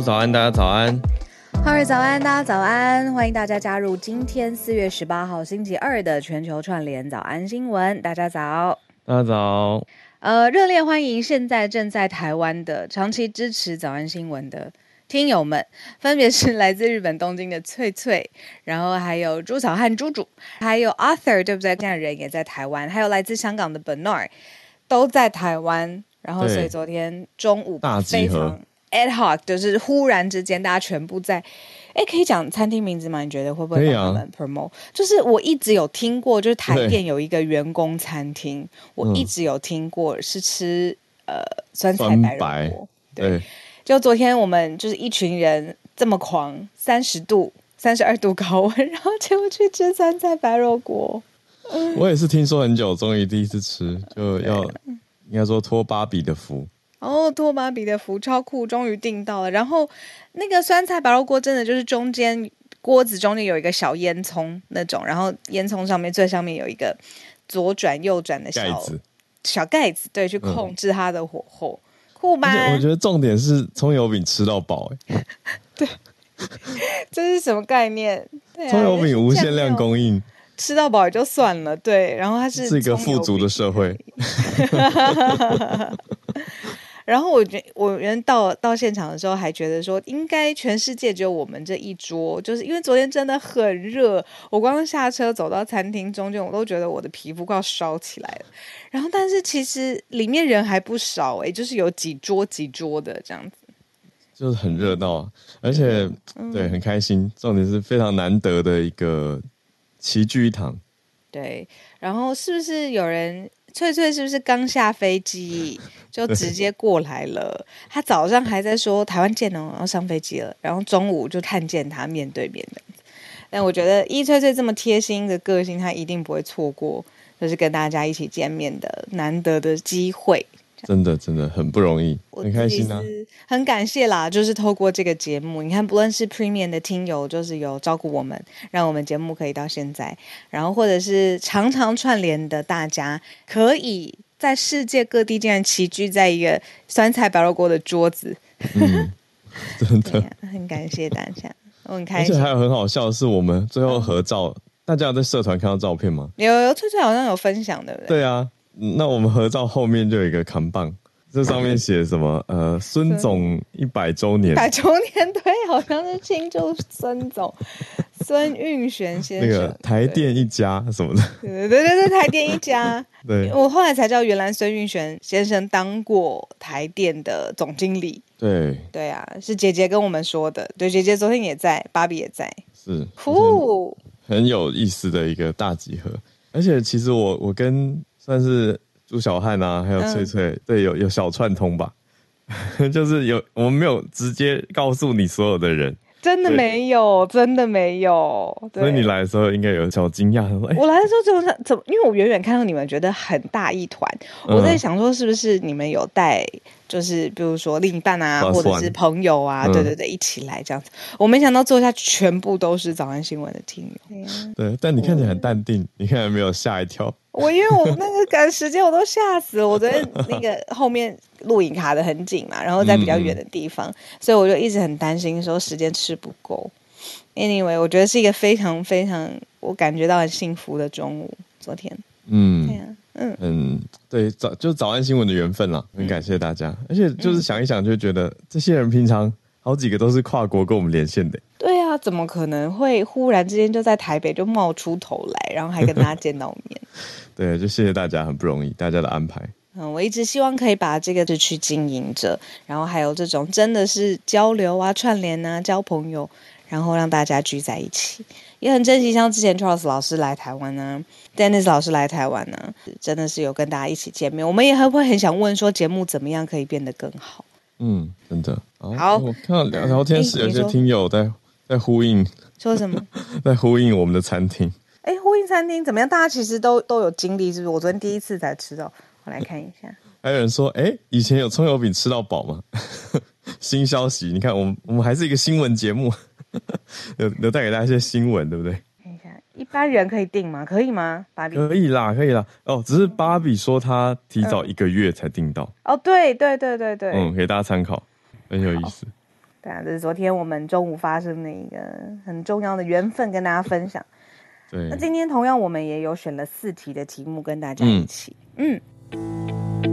早安，大家早安。哈尔早安，大家早安！欢迎大家加入今天四月十八号星期二的全球串联早安新闻。大家早，大家早。呃，热烈欢迎现在正在台湾的长期支持早安新闻的听友们，分别是来自日本东京的翠翠，然后还有朱小汉朱主，还有 Arthur，对不对？这样人也在台湾，还有来自香港的 Bernard，都在台湾。然后，所以昨天中午非常 ad hoc，就是忽然之间大家全部在，哎，可以讲餐厅名字吗？你觉得会不会帮他们 promote？、啊、就是我一直有听过，就是台电有一个员工餐厅，我一直有听过是吃呃酸菜白肉锅。对，对就昨天我们就是一群人这么狂，三十度、三十二度高温，然后结果去吃酸菜白肉锅。我也是听说很久，终于第一次吃，就要。应该说托芭比的福哦，托马比的福超酷，终于订到了。然后那个酸菜白肉锅真的就是中间锅子中间有一个小烟囱那种，然后烟囱上面最上面有一个左转右转的小小盖子对，去控制它的火候，嗯、酷吧？我觉得重点是葱油饼吃到饱哎，对，这是什么概念？葱、啊、油饼无限量供应。吃到饱也就算了，对，然后它是是一个富足的社会。然后我觉我原到到现场的时候还觉得说，应该全世界只有我们这一桌，就是因为昨天真的很热，我刚刚下车走到餐厅中间，我都觉得我的皮肤快要烧起来了。然后但是其实里面人还不少哎，就是有几桌几桌的这样子，就是很热闹，而且、嗯、对很开心，重点是非常难得的一个。齐聚一堂，对，然后是不是有人翠翠是不是刚下飞机 就直接过来了？他早上还在说台湾见哦，然后上飞机了，然后中午就看见他面对面的。但我觉得依翠翠这么贴心的个性，他一定不会错过，就是跟大家一起见面的难得的机会。真的真的很不容易，很开心啊！很感谢啦，就是透过这个节目，你看，不论是 Premium 的听友，就是有照顾我们，让我们节目可以到现在，然后或者是常常串联的大家，可以在世界各地竟然齐聚在一个酸菜白肉锅的桌子，嗯、真的、啊、很感谢大家，我很开心。而且还有很好笑的是，我们最后合照，嗯、大家有在社团看到照片吗？有有，翠翠好像有分享，对不对？对啊。那我们合照后面就有一个扛棒，这上面写什么？呃，孙总一百周年，百周年对，好像是庆祝孙总孙运璇先生。那个台电一家什么的，对对对对台电一家。对，我后来才知道，原来孙运璇先生当过台电的总经理。对对啊，是姐姐跟我们说的。对，姐姐昨天也在，芭比也在，是酷，很有意思的一个大集合。而且其实我我跟算是朱小汉啊，还有翠翠，嗯、对，有有小串通吧，就是有我们没有直接告诉你所有的人，真的没有，真的没有。所以你来的时候应该有小惊讶，欸、我来的时候怎么怎么？因为我远远看到你们觉得很大一团，嗯、我在想说是不是你们有带。就是比如说另一半啊，或者是朋友啊，对对对，一起来这样子。我没想到坐下全部都是早安新闻的听友。对，但你看起来很淡定，你看有没有吓一跳？我因为我那个赶时间，我都吓死了。我昨天那个 后面录影卡的很紧嘛，然后在比较远的地方，所以我就一直很担心说时间吃不够。Anyway，我觉得是一个非常非常我感觉到很幸福的中午。昨天，嗯，对啊。嗯嗯，对，早就早安新闻的缘分啦，很感谢大家。而且就是想一想，就觉得这些人平常好几个都是跨国跟我们连线的。对啊，怎么可能会忽然之间就在台北就冒出头来，然后还跟大家见到面？对，就谢谢大家，很不容易，大家的安排。嗯，我一直希望可以把这个就去经营着，然后还有这种真的是交流啊、串联啊、交朋友，然后让大家聚在一起。也很珍惜，像之前 Charles 老师来台湾呢，Dennis 老师来台湾呢，真的是有跟大家一起见面。我们也会会很想问说，节目怎么样可以变得更好？嗯，真的。好，我看到聊聊天室有些听友在在呼应，说什么？在呼应我们的餐厅。哎，呼应餐厅怎么样？大家其实都都有经历，是不是？我昨天第一次才吃到，我来看一下。还有人说，哎，以前有葱油饼吃到饱吗？新消息，你看，我们我们还是一个新闻节目。有有带给大家一些新闻，对不对？看一般人可以订吗？可以吗？芭比可以啦，可以啦。哦，只是芭比说她提早一个月才订到。哦，对对对对对。嗯，给大家参考，很有意思。对啊，这是昨天我们中午发生的一个很重要的缘分，跟大家分享。对，那今天同样我们也有选了四题的题目跟大家一起。嗯，嗯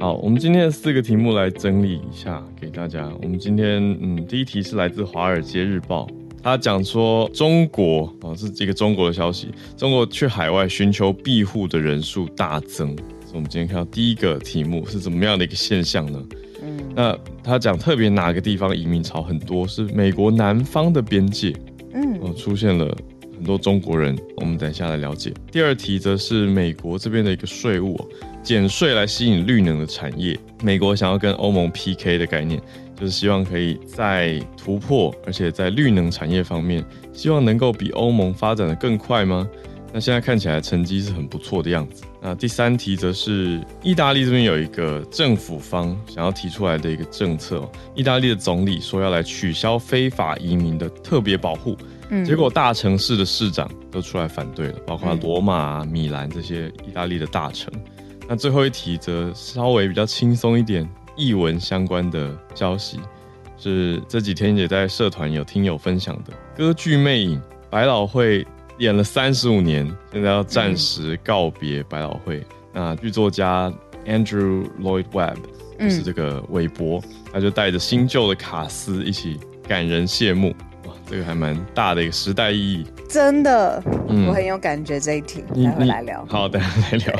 好，我们今天的四个题目来整理一下给大家。我们今天嗯，第一题是来自《华尔街日报》，他讲说中国哦，是这个中国的消息，中国去海外寻求庇护的人数大增。所以我们今天看到第一个题目是怎么样的一个现象呢？嗯，那他讲特别哪个地方移民潮很多，是美国南方的边界，嗯，哦，出现了很多中国人。我们等一下来了解。第二题则是美国这边的一个税务，减税来吸引绿能的产业。美国想要跟欧盟 PK 的概念，就是希望可以在突破，而且在绿能产业方面，希望能够比欧盟发展的更快吗？那现在看起来成绩是很不错的样子。那第三题则是意大利这边有一个政府方想要提出来的一个政策，意大利的总理说要来取消非法移民的特别保护，嗯，结果大城市的市长都出来反对了，包括罗马啊、米兰这些意大利的大城。那最后一题则稍微比较轻松一点，艺文相关的消息是这几天也在社团有听友分享的歌剧魅影百老汇。演了三十五年，现在要暂时告别百老汇。嗯、那剧作家 Andrew Lloyd Webber 就是这个韦伯，嗯、他就带着新旧的卡斯一起感人谢幕。哇，这个还蛮大的一个时代意义。真的，嗯、我很有感觉。这一题待会来聊。好，等下来聊。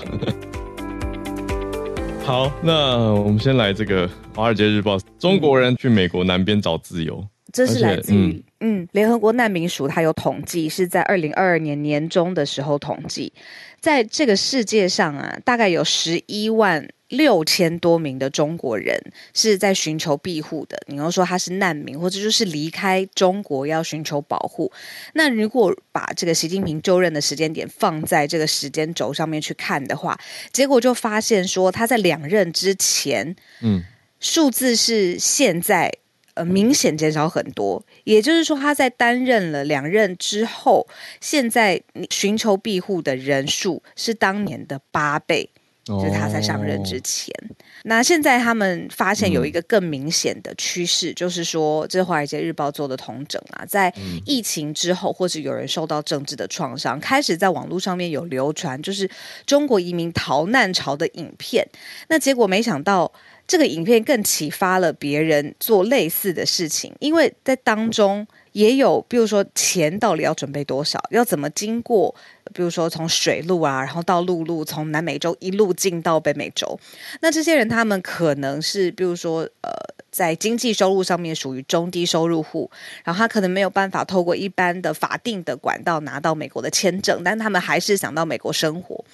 好，那我们先来这个《华尔街日报》：中国人去美国南边找自由。这是来自于嗯，联合国难民署，它有统计，是在二零二二年年中的时候统计，在这个世界上啊，大概有十一万六千多名的中国人是在寻求庇护的。你要说他是难民，或者就是离开中国要寻求保护。那如果把这个习近平就任的时间点放在这个时间轴上面去看的话，结果就发现说他在两任之前，嗯，数字是现在。呃，明显减少很多，也就是说，他在担任了两任之后，现在寻求庇护的人数是当年的八倍，就是他在上任之前。Oh. 那现在他们发现有一个更明显的趋势，嗯、就是说，这是《华尔街日报》做的统整啊，在疫情之后，或是有人受到政治的创伤，开始在网络上面有流传，就是中国移民逃难潮的影片。那结果没想到。这个影片更启发了别人做类似的事情，因为在当中也有，比如说钱到底要准备多少，要怎么经过，比如说从水路啊，然后到陆路，从南美洲一路进到北美洲。那这些人他们可能是，比如说呃，在经济收入上面属于中低收入户，然后他可能没有办法透过一般的法定的管道拿到美国的签证，但他们还是想到美国生活。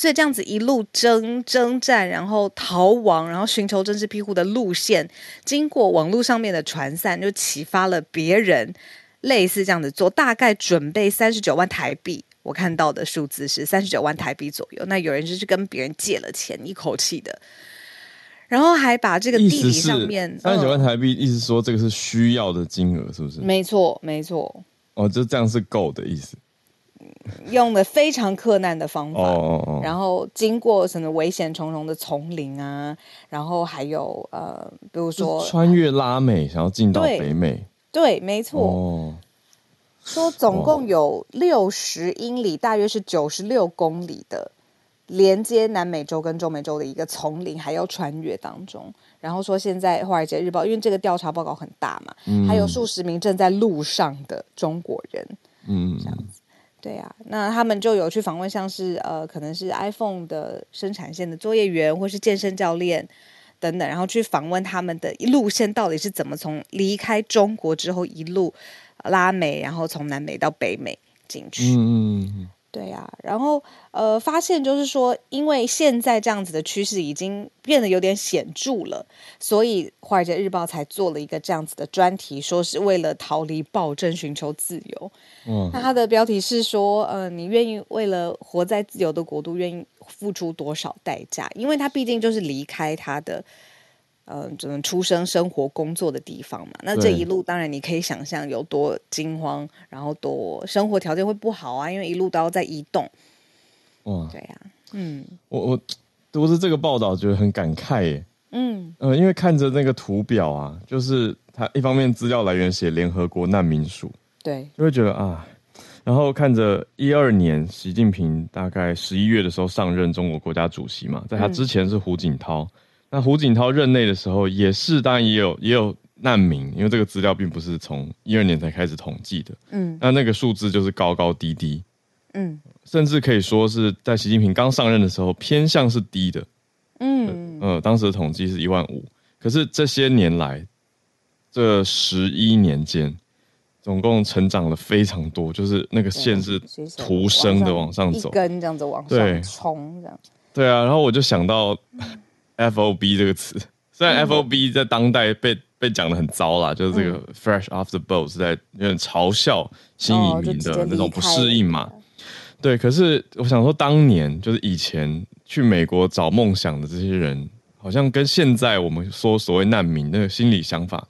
所以这样子一路征征战，然后逃亡，然后寻求政治庇护的路线，经过网络上面的传散，就启发了别人类似这样子做。大概准备三十九万台币，我看到的数字是三十九万台币左右。那有人就是跟别人借了钱，一口气的，然后还把这个地理上面三十九万台币，意思说这个是需要的金额，是不是？没错，没错。哦，就这样是够的意思。用的非常克难的方法，oh, oh, oh. 然后经过什么危险重重的丛林啊，然后还有呃，比如说穿越拉美，想要进到北美，对，对，没错。Oh. 说总共有六十英里，大约是九十六公里的连接南美洲跟中美洲的一个丛林，还要穿越当中。然后说现在《华尔街日报》因为这个调查报告很大嘛，嗯、还有数十名正在路上的中国人，嗯，这样子。对啊，那他们就有去访问，像是呃，可能是 iPhone 的生产线的作业员，或是健身教练等等，然后去访问他们的路线到底是怎么从离开中国之后一路拉美，然后从南美到北美进去。对呀、啊，然后呃，发现就是说，因为现在这样子的趋势已经变得有点显著了，所以《华尔街日报》才做了一个这样子的专题，说是为了逃离暴政，寻求自由。嗯，那它的标题是说，呃，你愿意为了活在自由的国度，愿意付出多少代价？因为他毕竟就是离开他的。嗯、呃，只能出生、生活、工作的地方嘛。那这一路，当然你可以想象有多惊慌，然后多生活条件会不好啊，因为一路都要在移动。哇，对呀、啊，嗯，我我读着这个报道觉得很感慨耶。嗯，呃，因为看着那个图表啊，就是他一方面资料来源写联合国难民署，对，就会觉得啊，然后看着一二年习近平大概十一月的时候上任中国国家主席嘛，在他之前是胡锦涛，嗯、那胡锦涛任内的时候也是，当然也有也有难民，因为这个资料并不是从一二年才开始统计的，嗯，那那个数字就是高高低低，嗯，甚至可以说是在习近平刚上任的时候偏向是低的。嗯呃，当时的统计是一万五，可是这些年来，这十一年间，总共成长了非常多，就是那个线是徒升的往上走，一根这样子往上冲，这样。对啊，然后我就想到 “FOB” 这个词，虽然 “FOB” 在当代被被讲的很糟啦，就是这个 “fresh off the boat” 是在有点嘲笑新移民的那种不适应嘛。对，可是我想说，当年就是以前。去美国找梦想的这些人，好像跟现在我们说所谓难民那个心理想法，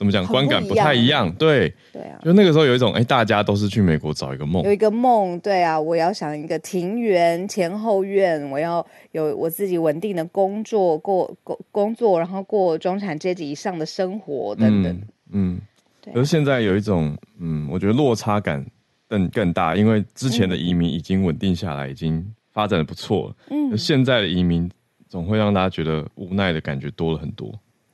怎么讲，观感不太一样。对，对啊，就那个时候有一种，哎、欸，大家都是去美国找一个梦，有一个梦，对啊，我要想一个庭园、前后院，我要有我自己稳定的工作，过工工作，然后过中产阶级以上的生活等等。嗯，嗯对、啊。而现在有一种，嗯，我觉得落差感更更大，因为之前的移民已经稳定下来，已经。发展的不错，嗯，现在的移民总会让大家觉得无奈的感觉多了很多。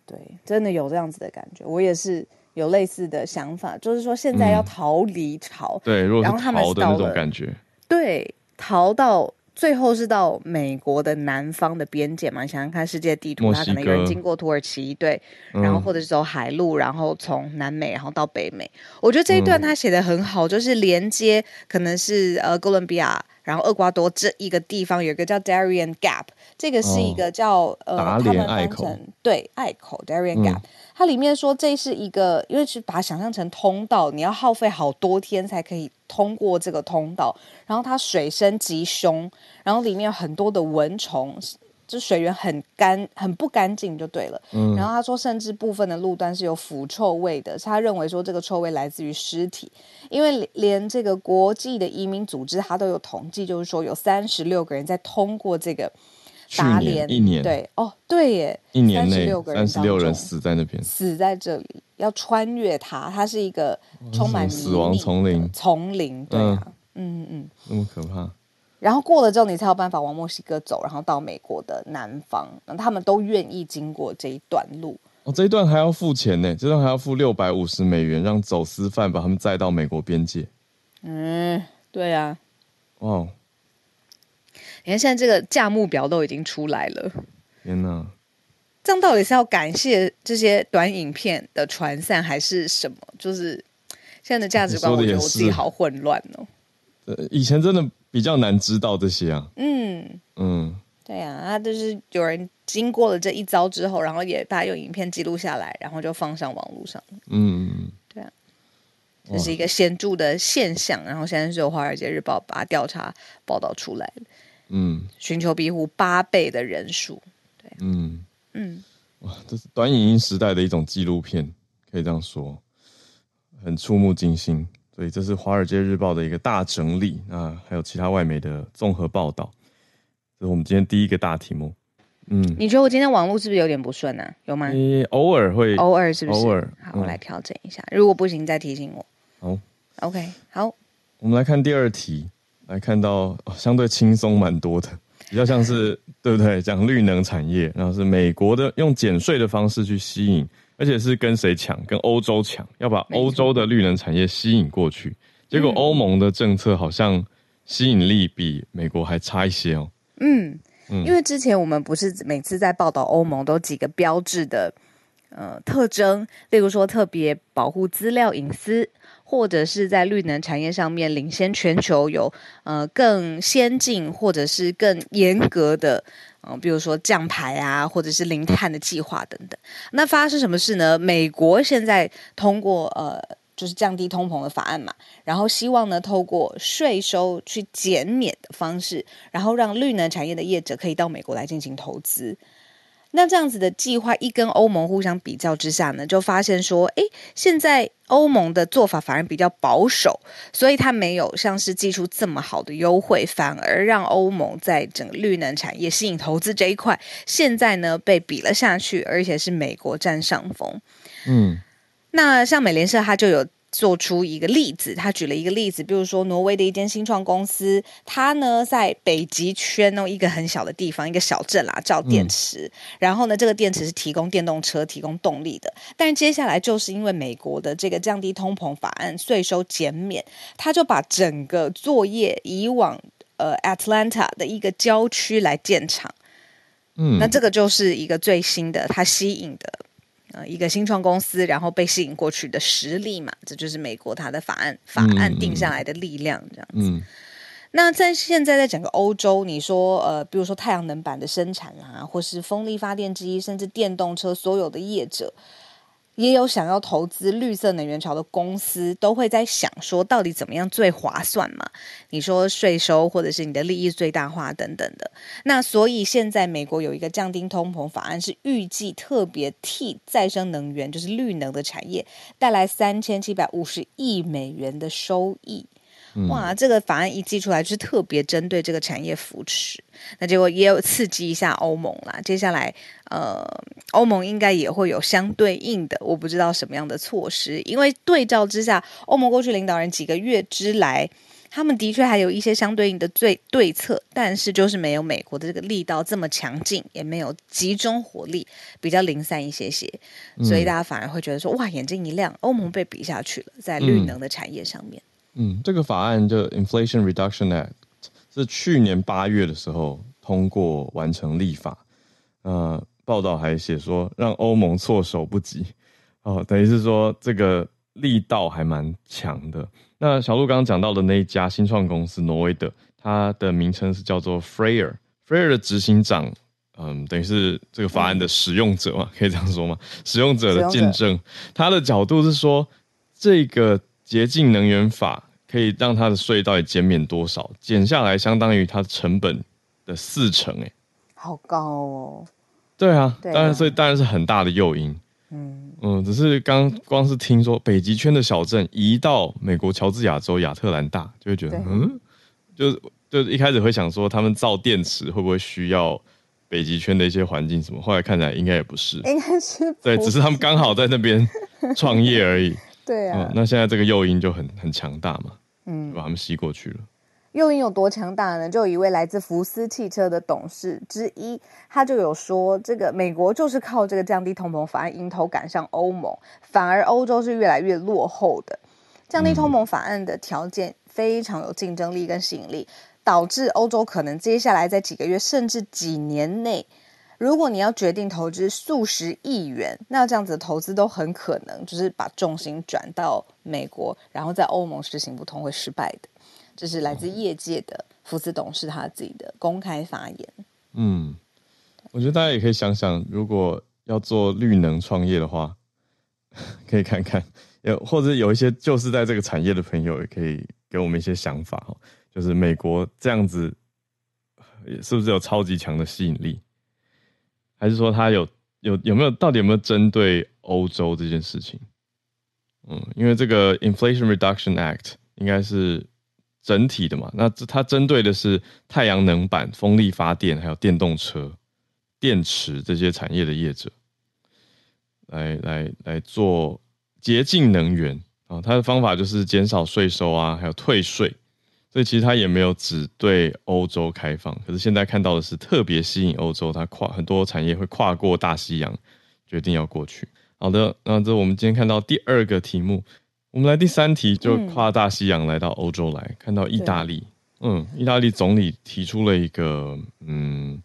对，真的有这样子的感觉，我也是有类似的想法，就是说现在要逃离潮，嗯，对，如果是逃的那种感觉，对，逃到。最后是到美国的南方的边界嘛？你想想看，世界地图，它可能有人经过土耳其，对，然后或者是走海路，然后从南美，然后到北美。我觉得这一段他写的很好，就是连接可能是呃哥伦比亚，然后厄瓜多这一个地方有一个叫 Darien Gap，这个是一个叫、哦、呃他们翻成对隘口 Darien Gap。它里面说这是一个，因为是把它想象成通道，你要耗费好多天才可以通过这个通道。然后它水深极凶，然后里面有很多的蚊虫，就水源很干，很不干净就对了。嗯。然后他说，甚至部分的路段是有腐臭味的，他认为说这个臭味来自于尸体，因为连这个国际的移民组织他都有统计，就是说有三十六个人在通过这个。达连一年对哦对耶，一年内三十六人死在那边，死在这里要穿越它，它是一个充满死亡丛林，丛林对啊，嗯嗯嗯，那么可怕。然后过了之后，你才有办法往墨西哥走，然后到美国的南方，那他们都愿意经过这一段路。哦，这一段还要付钱呢，这段还要付六百五十美元，让走私犯把他们载到美国边界。嗯，对啊。哦。你看，现在这个价目表都已经出来了。天哪！这样到底是要感谢这些短影片的传散，还是什么？就是现在的价值观，我觉得我自己好混乱哦。呃，以前真的比较难知道这些啊。嗯。嗯，对啊，他就是有人经过了这一遭之后，然后也把用影片记录下来，然后就放上网络上。嗯，对啊，这是一个显著的现象。然后现在是由《华尔街日报》把调查报道出来嗯，寻求庇护八倍的人数，对，嗯。嗯，哇，这是短影音时代的一种纪录片，可以这样说，很触目惊心。所以这是《华尔街日报》的一个大整理啊，还有其他外媒的综合报道。这是我们今天第一个大题目。嗯，你觉得我今天网络是不是有点不顺呢、啊？有吗？你偶尔会，偶尔是不是？偶尔，好，我来调整一下。嗯、如果不行，再提醒我。好，OK，好。我们来看第二题。来看到相对轻松蛮多的，比较像是对不对？讲绿能产业，然后是美国的用减税的方式去吸引，而且是跟谁抢？跟欧洲抢，要把欧洲的绿能产业吸引过去。结果欧盟的政策好像吸引力比美国还差一些哦。嗯，因为之前我们不是每次在报道欧盟都几个标志的呃特征，例如说特别保护资料隐私。或者是在绿能产业上面领先全球，有呃更先进或者是更严格的，嗯、比如说降牌啊，或者是零碳的计划等等。那发生什么事呢？美国现在通过呃，就是降低通膨的法案嘛，然后希望呢透过税收去减免的方式，然后让绿能产业的业者可以到美国来进行投资。那这样子的计划一跟欧盟互相比较之下呢，就发现说，诶，现在欧盟的做法反而比较保守，所以它没有像是寄出这么好的优惠，反而让欧盟在整个绿能产业吸引投资这一块，现在呢被比了下去，而且是美国占上风。嗯，那像美联社，它就有。做出一个例子，他举了一个例子，比如说挪威的一间新创公司，它呢在北极圈哦一个很小的地方，一个小镇啦，造电池。嗯、然后呢，这个电池是提供电动车提供动力的。但是接下来就是因为美国的这个降低通膨法案，税收减免，他就把整个作业移往呃 Atlanta 的一个郊区来建厂。嗯，那这个就是一个最新的，它吸引的。呃，一个新创公司，然后被吸引过去的实力嘛，这就是美国它的法案法案定下来的力量，这样子。嗯嗯、那在现在在整个欧洲，你说呃，比如说太阳能板的生产啦、啊，或是风力发电机，甚至电动车，所有的业者。也有想要投资绿色能源潮的公司，都会在想说，到底怎么样最划算嘛？你说税收，或者是你的利益最大化等等的。那所以现在美国有一个降低通膨法案，是预计特别替再生能源，就是绿能的产业带来三千七百五十亿美元的收益。哇，这个法案一寄出来，就是特别针对这个产业扶持，那结果也有刺激一下欧盟啦。接下来，呃，欧盟应该也会有相对应的，我不知道什么样的措施，因为对照之下，欧盟过去领导人几个月之来，他们的确还有一些相对应的对对策，但是就是没有美国的这个力道这么强劲，也没有集中火力，比较零散一些些，所以大家反而会觉得说，哇，眼睛一亮，欧盟被比下去了，在绿能的产业上面。嗯嗯，这个法案就 Inflation Reduction Act 是去年八月的时候通过完成立法。呃，报道还写说让欧盟措手不及，哦，等于是说这个力道还蛮强的。那小鹿刚刚讲到的那一家新创公司挪威的，它的名称是叫做。Freyr 的执行长，嗯，等于是这个法案的使用者嘛，可以这样说吗？使用者的见证，他的角度是说这个。洁净能源法可以让它的税到底减免多少？减下来相当于它成本的四成，哎，好高哦。对啊，当然，所以当然是很大的诱因。嗯嗯，只是刚光是听说北极圈的小镇移到美国乔治亚州亚特兰大，就会觉得嗯，就就一开始会想说他们造电池会不会需要北极圈的一些环境什么？后来看起来应该也不是，应该是对，只是他们刚好在那边创业而已。对啊、嗯，那现在这个诱因就很很强大嘛，嗯，把他们吸过去了。诱因有多强大呢？就有一位来自福斯汽车的董事之一，他就有说，这个美国就是靠这个降低通膨法案迎头赶上欧盟，反而欧洲是越来越落后的。降低通膨法案的条件非常有竞争力跟吸引力，导致欧洲可能接下来在几个月甚至几年内。如果你要决定投资数十亿元，那这样子的投资都很可能就是把重心转到美国，然后在欧盟实行不通会失败的。这是来自业界的福斯董事他自己的公开发言。嗯，我觉得大家也可以想想，如果要做绿能创业的话，可以看看，有或者有一些就是在这个产业的朋友，也可以给我们一些想法哦。就是美国这样子，是不是有超级强的吸引力？还是说他有有有没有到底有没有针对欧洲这件事情？嗯，因为这个 Inflation Reduction Act 应该是整体的嘛，那这它针对的是太阳能板、风力发电还有电动车、电池这些产业的业者，来来来做洁净能源啊，它的方法就是减少税收啊，还有退税。所以其实它也没有只对欧洲开放，可是现在看到的是特别吸引欧洲，它跨很多产业会跨过大西洋，决定要过去。好的，那这我们今天看到第二个题目，我们来第三题，就跨大西洋来到欧洲来，嗯、看到意大利，嗯，意大利总理提出了一个，嗯，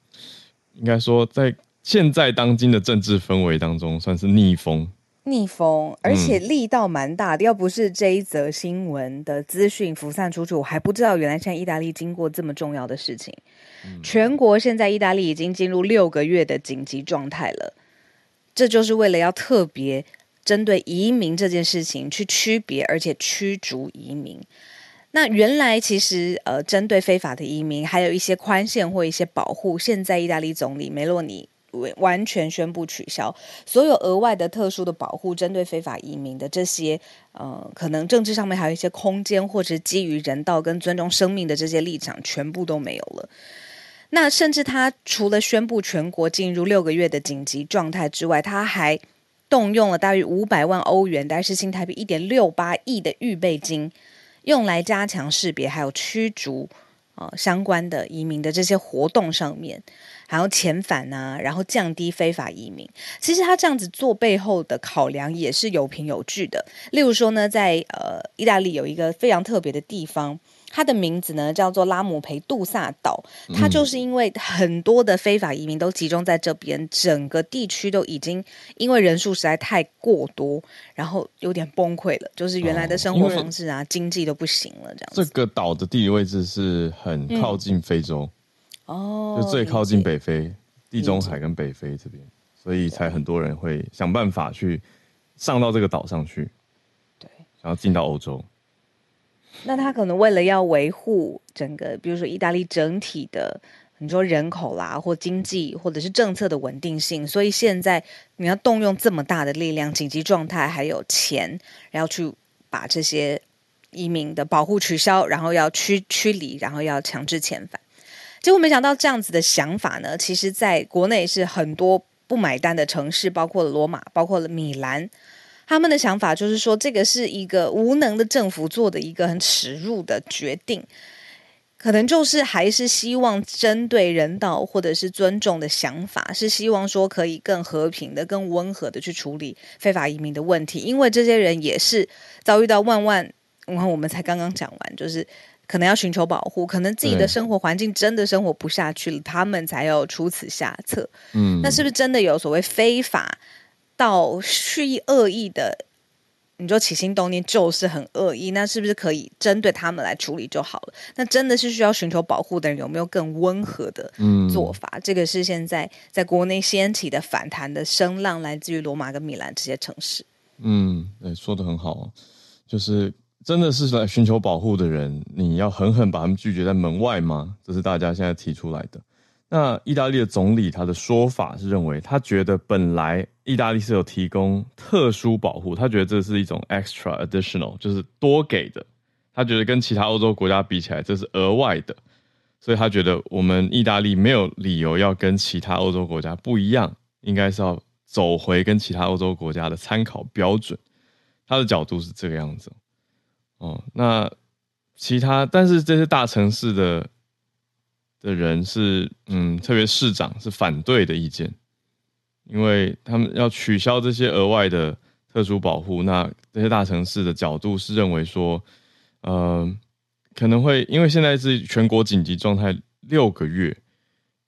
应该说在现在当今的政治氛围当中，算是逆风。逆风，而且力道蛮大的。嗯、要不是这一则新闻的资讯浮散出去，我还不知道原来现在意大利经过这么重要的事情。嗯、全国现在意大利已经进入六个月的紧急状态了，这就是为了要特别针对移民这件事情去区别，而且驱逐移民。那原来其实呃，针对非法的移民还有一些宽限或一些保护。现在意大利总理梅洛尼。完全宣布取消所有额外的特殊的保护，针对非法移民的这些，呃，可能政治上面还有一些空间，或者基于人道跟尊重生命的这些立场，全部都没有了。那甚至他除了宣布全国进入六个月的紧急状态之外，他还动用了大约五百万欧元，大概是新台币一点六八亿的预备金，用来加强识别还有驱逐啊、呃、相关的移民的这些活动上面。还要遣返啊，然后降低非法移民。其实他这样子做背后的考量也是有凭有据的。例如说呢，在呃意大利有一个非常特别的地方，它的名字呢叫做拉姆培杜萨岛。它就是因为很多的非法移民都集中在这边，整个地区都已经因为人数实在太过多，然后有点崩溃了，就是原来的生活方式啊、经济都不行了。这样子。这个岛的地理位置是很靠近非洲。嗯哦，就最靠近北非，地中海跟北非这边，所以才很多人会想办法去上到这个岛上去，对，想要进到欧洲。那他可能为了要维护整个，比如说意大利整体的很多人口啦，或经济或者是政策的稳定性，所以现在你要动用这么大的力量，紧急状态还有钱，然后去把这些移民的保护取消，然后要驱驱离，然后要强制遣返。结果没想到这样子的想法呢，其实在国内是很多不买单的城市，包括罗马，包括了米兰，他们的想法就是说，这个是一个无能的政府做的一个很耻辱的决定，可能就是还是希望针对人道或者是尊重的想法，是希望说可以更和平的、更温和的去处理非法移民的问题，因为这些人也是遭遇到万万，你看我们才刚刚讲完，就是。可能要寻求保护，可能自己的生活环境真的生活不下去了，他们才要出此下策。嗯，那是不是真的有所谓非法到蓄意恶意的？你说起心动念就是很恶意，那是不是可以针对他们来处理就好了？那真的是需要寻求保护的人有没有更温和的做法？嗯，这个是现在在国内掀起的反弹的声浪，来自于罗马跟米兰这些城市。嗯，对，说的很好，就是。真的是来寻求保护的人，你要狠狠把他们拒绝在门外吗？这是大家现在提出来的。那意大利的总理他的说法是认为，他觉得本来意大利是有提供特殊保护，他觉得这是一种 extra additional，就是多给的。他觉得跟其他欧洲国家比起来，这是额外的，所以他觉得我们意大利没有理由要跟其他欧洲国家不一样，应该是要走回跟其他欧洲国家的参考标准。他的角度是这个样子。哦，那其他，但是这些大城市的的人是，嗯，特别市长是反对的意见，因为他们要取消这些额外的特殊保护。那这些大城市的角度是认为说，呃，可能会因为现在是全国紧急状态六个月，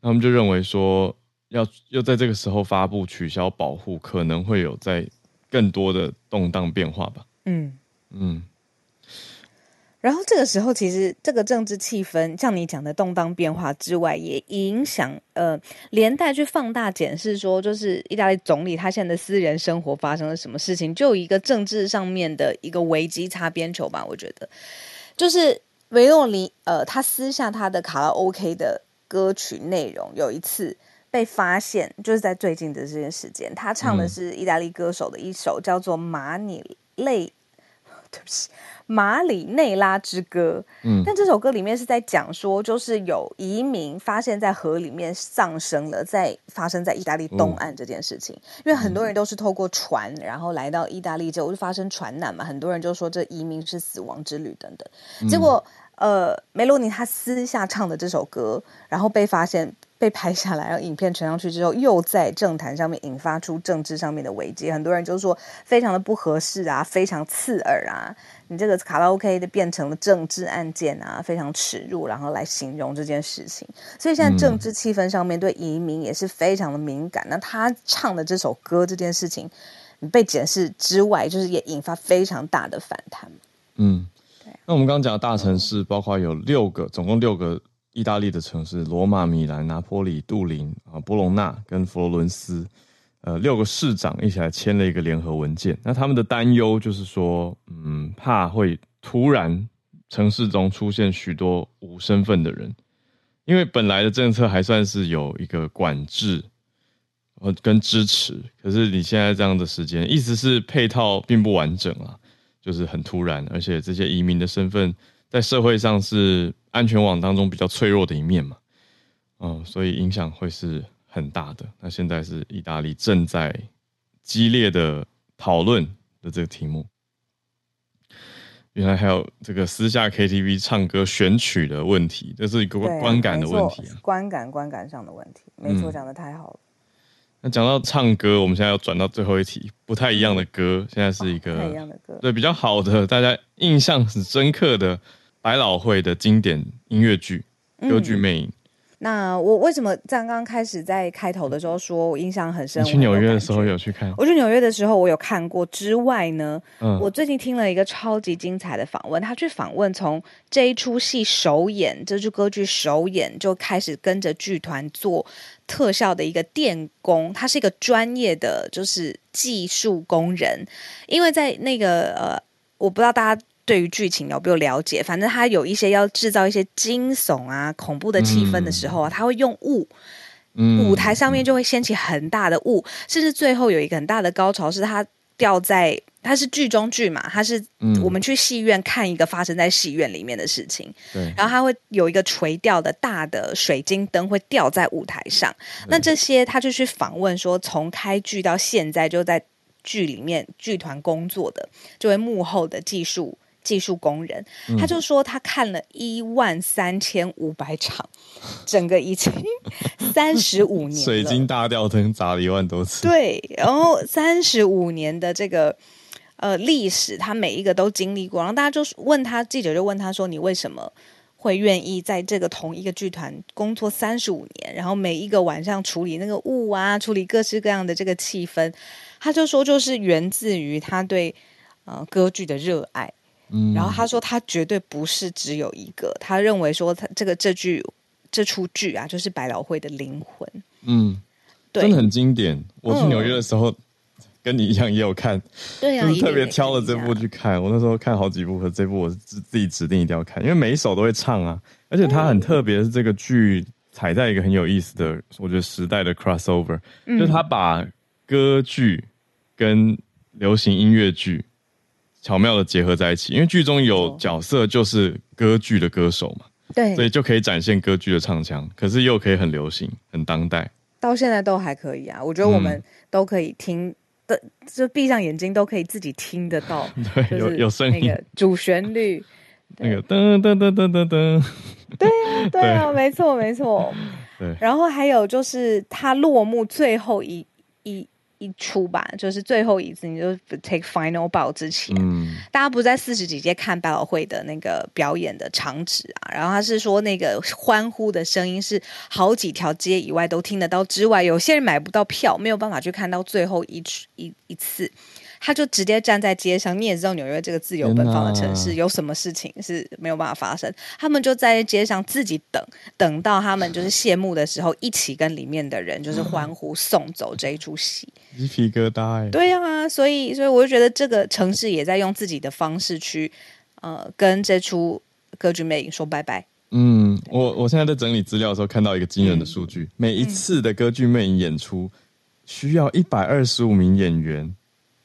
他们就认为说，要要在这个时候发布取消保护，可能会有在更多的动荡变化吧。嗯嗯。然后这个时候，其实这个政治气氛，像你讲的动荡变化之外，也影响呃连带去放大检视说，就是意大利总理他现在的私人生活发生了什么事情，就一个政治上面的一个危机擦边球吧。我觉得，就是维洛尼呃，他私下他的卡拉 OK 的歌曲内容有一次被发现，就是在最近的这件时间，他唱的是意大利歌手的一首叫做《马尼泪》，对不起。马里内拉之歌，嗯，但这首歌里面是在讲说，就是有移民发现，在河里面丧生了，在发生在意大利东岸这件事情，嗯、因为很多人都是透过船，然后来到意大利就发生船难嘛，很多人就说这移民是死亡之旅等等，结果，呃，梅洛尼他私下唱的这首歌，然后被发现。被拍下来，然后影片传上去之后，又在政坛上面引发出政治上面的危机。很多人就说非常的不合适啊，非常刺耳啊。你这个卡拉 OK 的变成了政治案件啊，非常耻辱，然后来形容这件事情。所以现在政治气氛上面对移民也是非常的敏感。嗯、那他唱的这首歌这件事情，被检视之外，就是也引发非常大的反弹。嗯，对。那我们刚刚讲的大城市，包括有六个，总共六个。意大利的城市：罗马、米兰、拿坡里、杜林啊、波隆纳跟佛罗伦斯，呃，六个市长一起来签了一个联合文件。那他们的担忧就是说，嗯，怕会突然城市中出现许多无身份的人，因为本来的政策还算是有一个管制呃跟支持，可是你现在这样的时间，意思是配套并不完整啊，就是很突然，而且这些移民的身份在社会上是。安全网当中比较脆弱的一面嘛，嗯，所以影响会是很大的。那现在是意大利正在激烈的讨论的这个题目。原来还有这个私下 KTV 唱歌选曲的问题，这是一个观感的问题啊，观感观感上的问题。没错，讲的太好了。那讲到唱歌，我们现在要转到最后一题，不太一样的歌。现在是一个、哦、不太一样的歌，对，比较好的，大家印象很深刻的百老汇的经典音乐剧《歌剧魅影》。嗯那我为什么在刚刚开始在开头的时候说我印象很深？你去纽约的时候有去看？我去纽约的时候我有看过。之外呢，嗯，我最近听了一个超级精彩的访问，他去访问从这一出戏首演，这出歌剧首演就开始跟着剧团做特效的一个电工，他是一个专业的就是技术工人，因为在那个呃，我不知道大家。对于剧情有没有了解？反正他有一些要制造一些惊悚啊、恐怖的气氛的时候啊，他会用雾，舞台上面就会掀起很大的雾，甚至最后有一个很大的高潮，是他掉在，他是剧中剧嘛，他是我们去戏院看一个发生在戏院里面的事情，然后他会有一个垂吊的大的水晶灯会掉在舞台上，那这些他就去访问说，从开剧到现在就在剧里面剧团工作的，这位幕后的技术。技术工人，他就说他看了一万三千五百场，整个已经三十五年，水晶大吊灯砸了一万多次。对，然后三十五年的这个呃历史，他每一个都经历过。然后大家就问他，记者就问他说：“你为什么会愿意在这个同一个剧团工作三十五年？然后每一个晚上处理那个雾啊，处理各式各样的这个气氛？”他就说，就是源自于他对呃歌剧的热爱。然后他说，他绝对不是只有一个。他认为说，他这个这句这出剧啊，就是百老汇的灵魂。嗯，对，真的很经典。我去纽约的时候，嗯、跟你一样也有看，对啊，就是特别挑了这部去看。我那时候看好几部，和这部我是自自己指定一定要看，因为每一首都会唱啊。而且它很特别，是这个剧踩在一个很有意思的，我觉得时代的 crossover，、嗯、就是他把歌剧跟流行音乐剧。巧妙的结合在一起，因为剧中有角色就是歌剧的歌手嘛，对，所以就可以展现歌剧的唱腔，可是又可以很流行、很当代，到现在都还可以啊。我觉得我们都可以听的，嗯、就闭上眼睛都可以自己听得到，对，有有声音，主旋律，那个噔噔噔噔噔噔，对啊，对啊，没错，没错，对。然后还有就是他落幕最后一一。一出吧，就是最后一次，你就 take final bow 之前，嗯、大家不在四十几届看百老汇的那个表演的场址啊，然后他是说那个欢呼的声音是好几条街以外都听得到，之外有些人买不到票，没有办法去看到最后一一一次。他就直接站在街上，你也知道纽约这个自由奔放的城市，有什么事情是没有办法发生？他们就在街上自己等，等到他们就是谢幕的时候，一起跟里面的人就是欢呼 送走这一出戏。鸡皮疙瘩。对啊，所以所以我就觉得这个城市也在用自己的方式去呃跟这出歌剧魅影说拜拜。嗯，我我现在在整理资料的时候看到一个惊人的数据，嗯、每一次的歌剧魅影演出需要一百二十五名演员。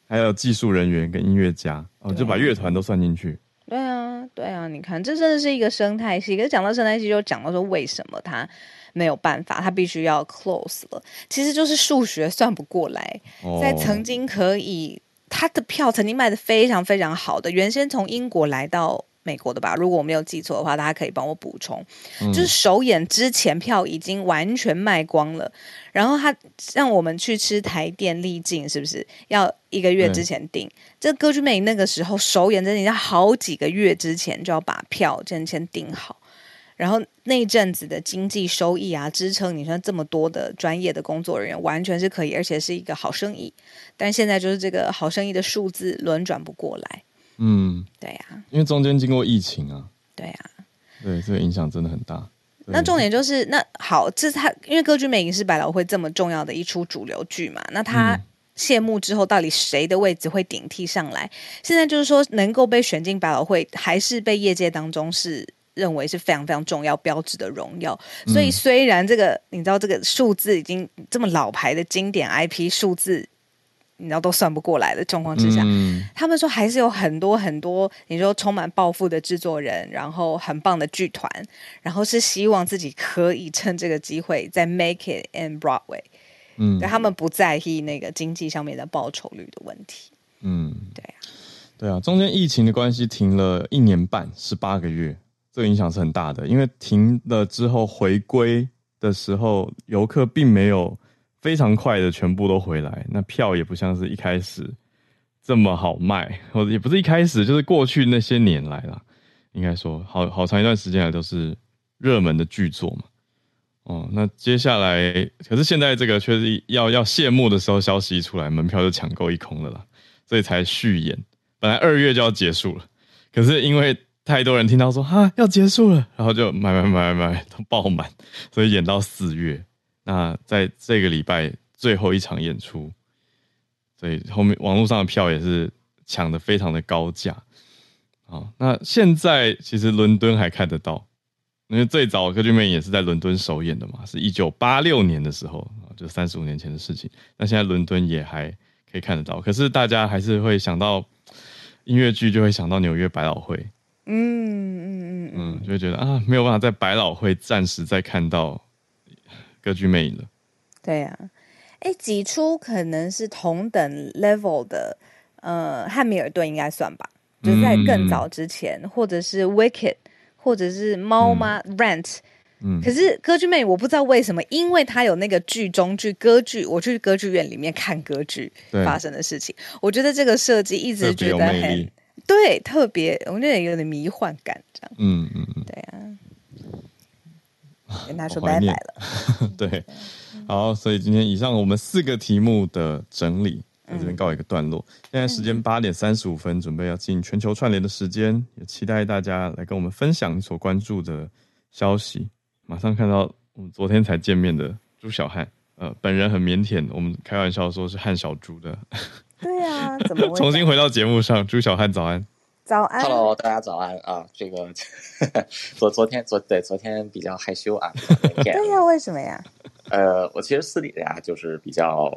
还有技术人员跟音乐家哦，就把乐团都算进去。对啊，对啊，你看，这真的是一个生态系。可是讲到生态系，就讲到说为什么他没有办法，他必须要 close 了。其实就是数学算不过来。哦、在曾经可以，他的票曾经卖的非常非常好的，原先从英国来到。美国的吧，如果我没有记错的话，大家可以帮我补充。嗯、就是首演之前票已经完全卖光了，然后他让我们去吃台电丽晶，是不是要一个月之前订？嗯、这歌剧魅影那个时候首演，真的要好几个月之前就要把票先先订好，然后那阵子的经济收益啊，支撑你说这么多的专业的工作人员，完全是可以，而且是一个好生意。但现在就是这个好生意的数字轮转不过来。嗯，对呀、啊，因为中间经过疫情啊，对呀、啊，对，这个影响真的很大。那重点就是，那好，这是他，因为歌剧魅影是百老汇这么重要的一出主流剧嘛，那他谢幕之后，到底谁的位置会顶替上来？嗯、现在就是说，能够被选进百老汇，还是被业界当中是认为是非常非常重要标志的荣耀。所以，虽然这个你知道，这个数字已经这么老牌的经典 IP 数字。你知道都算不过来的状况之下，嗯、他们说还是有很多很多，你说充满抱负的制作人，然后很棒的剧团，然后是希望自己可以趁这个机会再 make it in Broadway，嗯，对他们不在意那个经济上面的报酬率的问题。嗯，对啊，对啊，中间疫情的关系停了一年半，十八个月，这个影响是很大的。因为停了之后回归的时候，游客并没有非常快的全部都回来，那票也不像是一开始这么好卖，或者也不是一开始，就是过去那些年来啦，应该说好好长一段时间来都是热门的剧作嘛。哦，那接下来，可是现在这个却是要要谢幕的时候，消息一出来，门票就抢购一空了啦，所以才续演。本来二月就要结束了，可是因为太多人听到说哈要结束了，然后就买买买买都爆满，所以演到四月。那在这个礼拜最后一场演出，所以后面网络上的票也是抢得非常的高价。好，那现在其实伦敦还看得到。因为最早《歌剧魅影》也是在伦敦首演的嘛，是一九八六年的时候，就三十五年前的事情。那现在伦敦也还可以看得到，可是大家还是会想到音乐剧，就会想到纽约百老汇。嗯嗯嗯嗯，就会觉得啊，没有办法在百老汇暂时再看到《歌剧魅影》了。对呀、啊，哎，几出可能是同等 level 的，呃，《汉密尔顿》应该算吧，就在更早之前，嗯、或者是《Wicked》。或者是猫吗、嗯、？Rent，嗯，可是歌剧魅影我不知道为什么，因为它有那个剧中剧歌剧，我去歌剧院里面看歌剧发生的事情，我觉得这个设计一直觉得很对，特别，我觉得有点迷幻感，这样，嗯嗯嗯，对啊，跟他说拜拜了，对，好，所以今天以上我们四个题目的整理。在这边告一个段落。现在时间八点三十五分，准备要进全球串联的时间，也期待大家来跟我们分享你所关注的消息。马上看到我们昨天才见面的朱小汉，呃，本人很腼腆，我们开玩笑说是汉小猪的。对啊，怎么 重新回到节目上？朱小汉早安，早安，Hello，大家早安啊！这个 昨昨天昨对昨天比较害羞啊。对呀，为什么呀？呃，我其实私底下就是比较。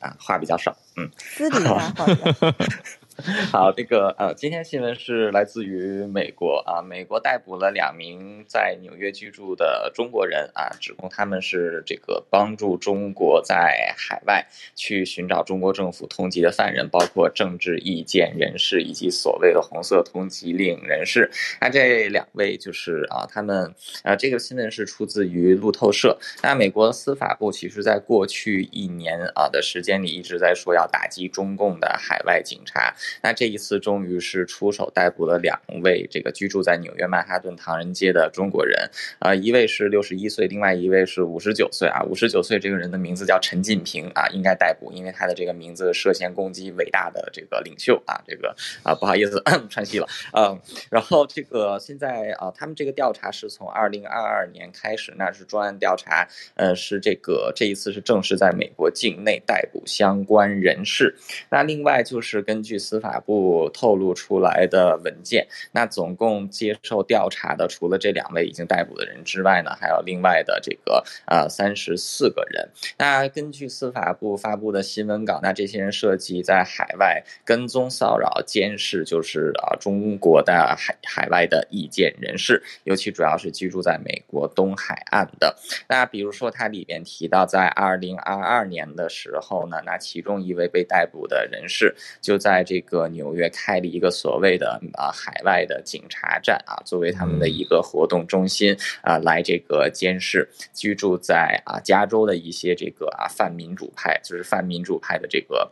啊，话比较少，嗯，私底下话比较少。好，这个呃，今天新闻是来自于美国啊，美国逮捕了两名在纽约居住的中国人啊，指控他们是这个帮助中国在海外去寻找中国政府通缉的犯人，包括政治意见人士以及所谓的红色通缉令人士。那这两位就是啊，他们啊，这个新闻是出自于路透社。那美国司法部其实在过去一年啊的时间里一直在说要打击中共的海外警察。那这一次终于是出手逮捕了两位这个居住在纽约曼哈顿唐人街的中国人，啊，一位是六十一岁，另外一位是五十九岁啊。五十九岁这个人的名字叫陈进平啊，应该逮捕，因为他的这个名字涉嫌攻击伟大的这个领袖啊，这个啊不好意思 串戏了，嗯，然后这个现在啊，他们这个调查是从二零二二年开始，那是专案调查，呃，是这个这一次是正式在美国境内逮捕相关人士。那另外就是根据司法部透露出来的文件，那总共接受调查的，除了这两位已经逮捕的人之外呢，还有另外的这个呃三十四个人。那根据司法部发布的新闻稿，那这些人涉及在海外跟踪骚扰、监视，就是啊中国的海海外的意见人士，尤其主要是居住在美国东海岸的。那比如说，它里边提到，在二零二二年的时候呢，那其中一位被逮捕的人士就在这个个。纽约开了一个所谓的啊海外的警察站啊，作为他们的一个活动中心啊，来这个监视居住在啊加州的一些这个啊泛民主派，就是泛民主派的这个。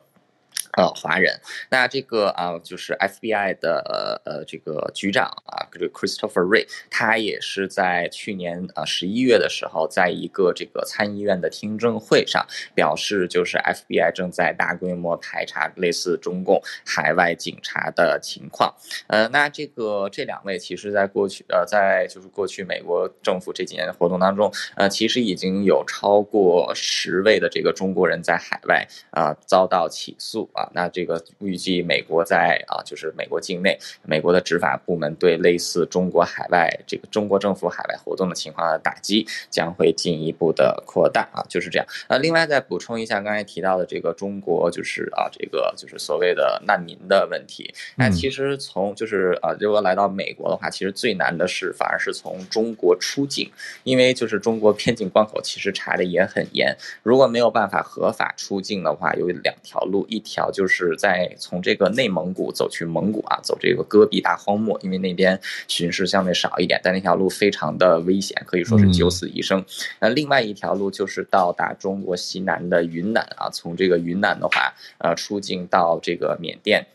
呃，华人，那这个啊，就是 FBI 的呃呃这个局长啊，这个 Christopher Ray，他也是在去年啊十一月的时候，在一个这个参议院的听证会上表示，就是 FBI 正在大规模排查类似中共海外警察的情况。呃，那这个这两位其实在过去呃，在就是过去美国政府这几年的活动当中，呃，其实已经有超过十位的这个中国人在海外啊遭到起诉。啊。那这个预计美国在啊，就是美国境内，美国的执法部门对类似中国海外这个中国政府海外活动的情况的打击将会进一步的扩大啊，就是这样。呃，另外再补充一下刚才提到的这个中国就是啊，这个就是所谓的难民的问题。那其实从就是啊，如果来到美国的话，其实最难的是反而是从中国出境，因为就是中国边境关口其实查的也很严，如果没有办法合法出境的话，有两条路，一条就是在从这个内蒙古走去蒙古啊，走这个戈壁大荒漠，因为那边巡视相对少一点，但那条路非常的危险，可以说是九死一生。那另外一条路就是到达中国西南的云南啊，从这个云南的话，呃，出境到这个缅甸。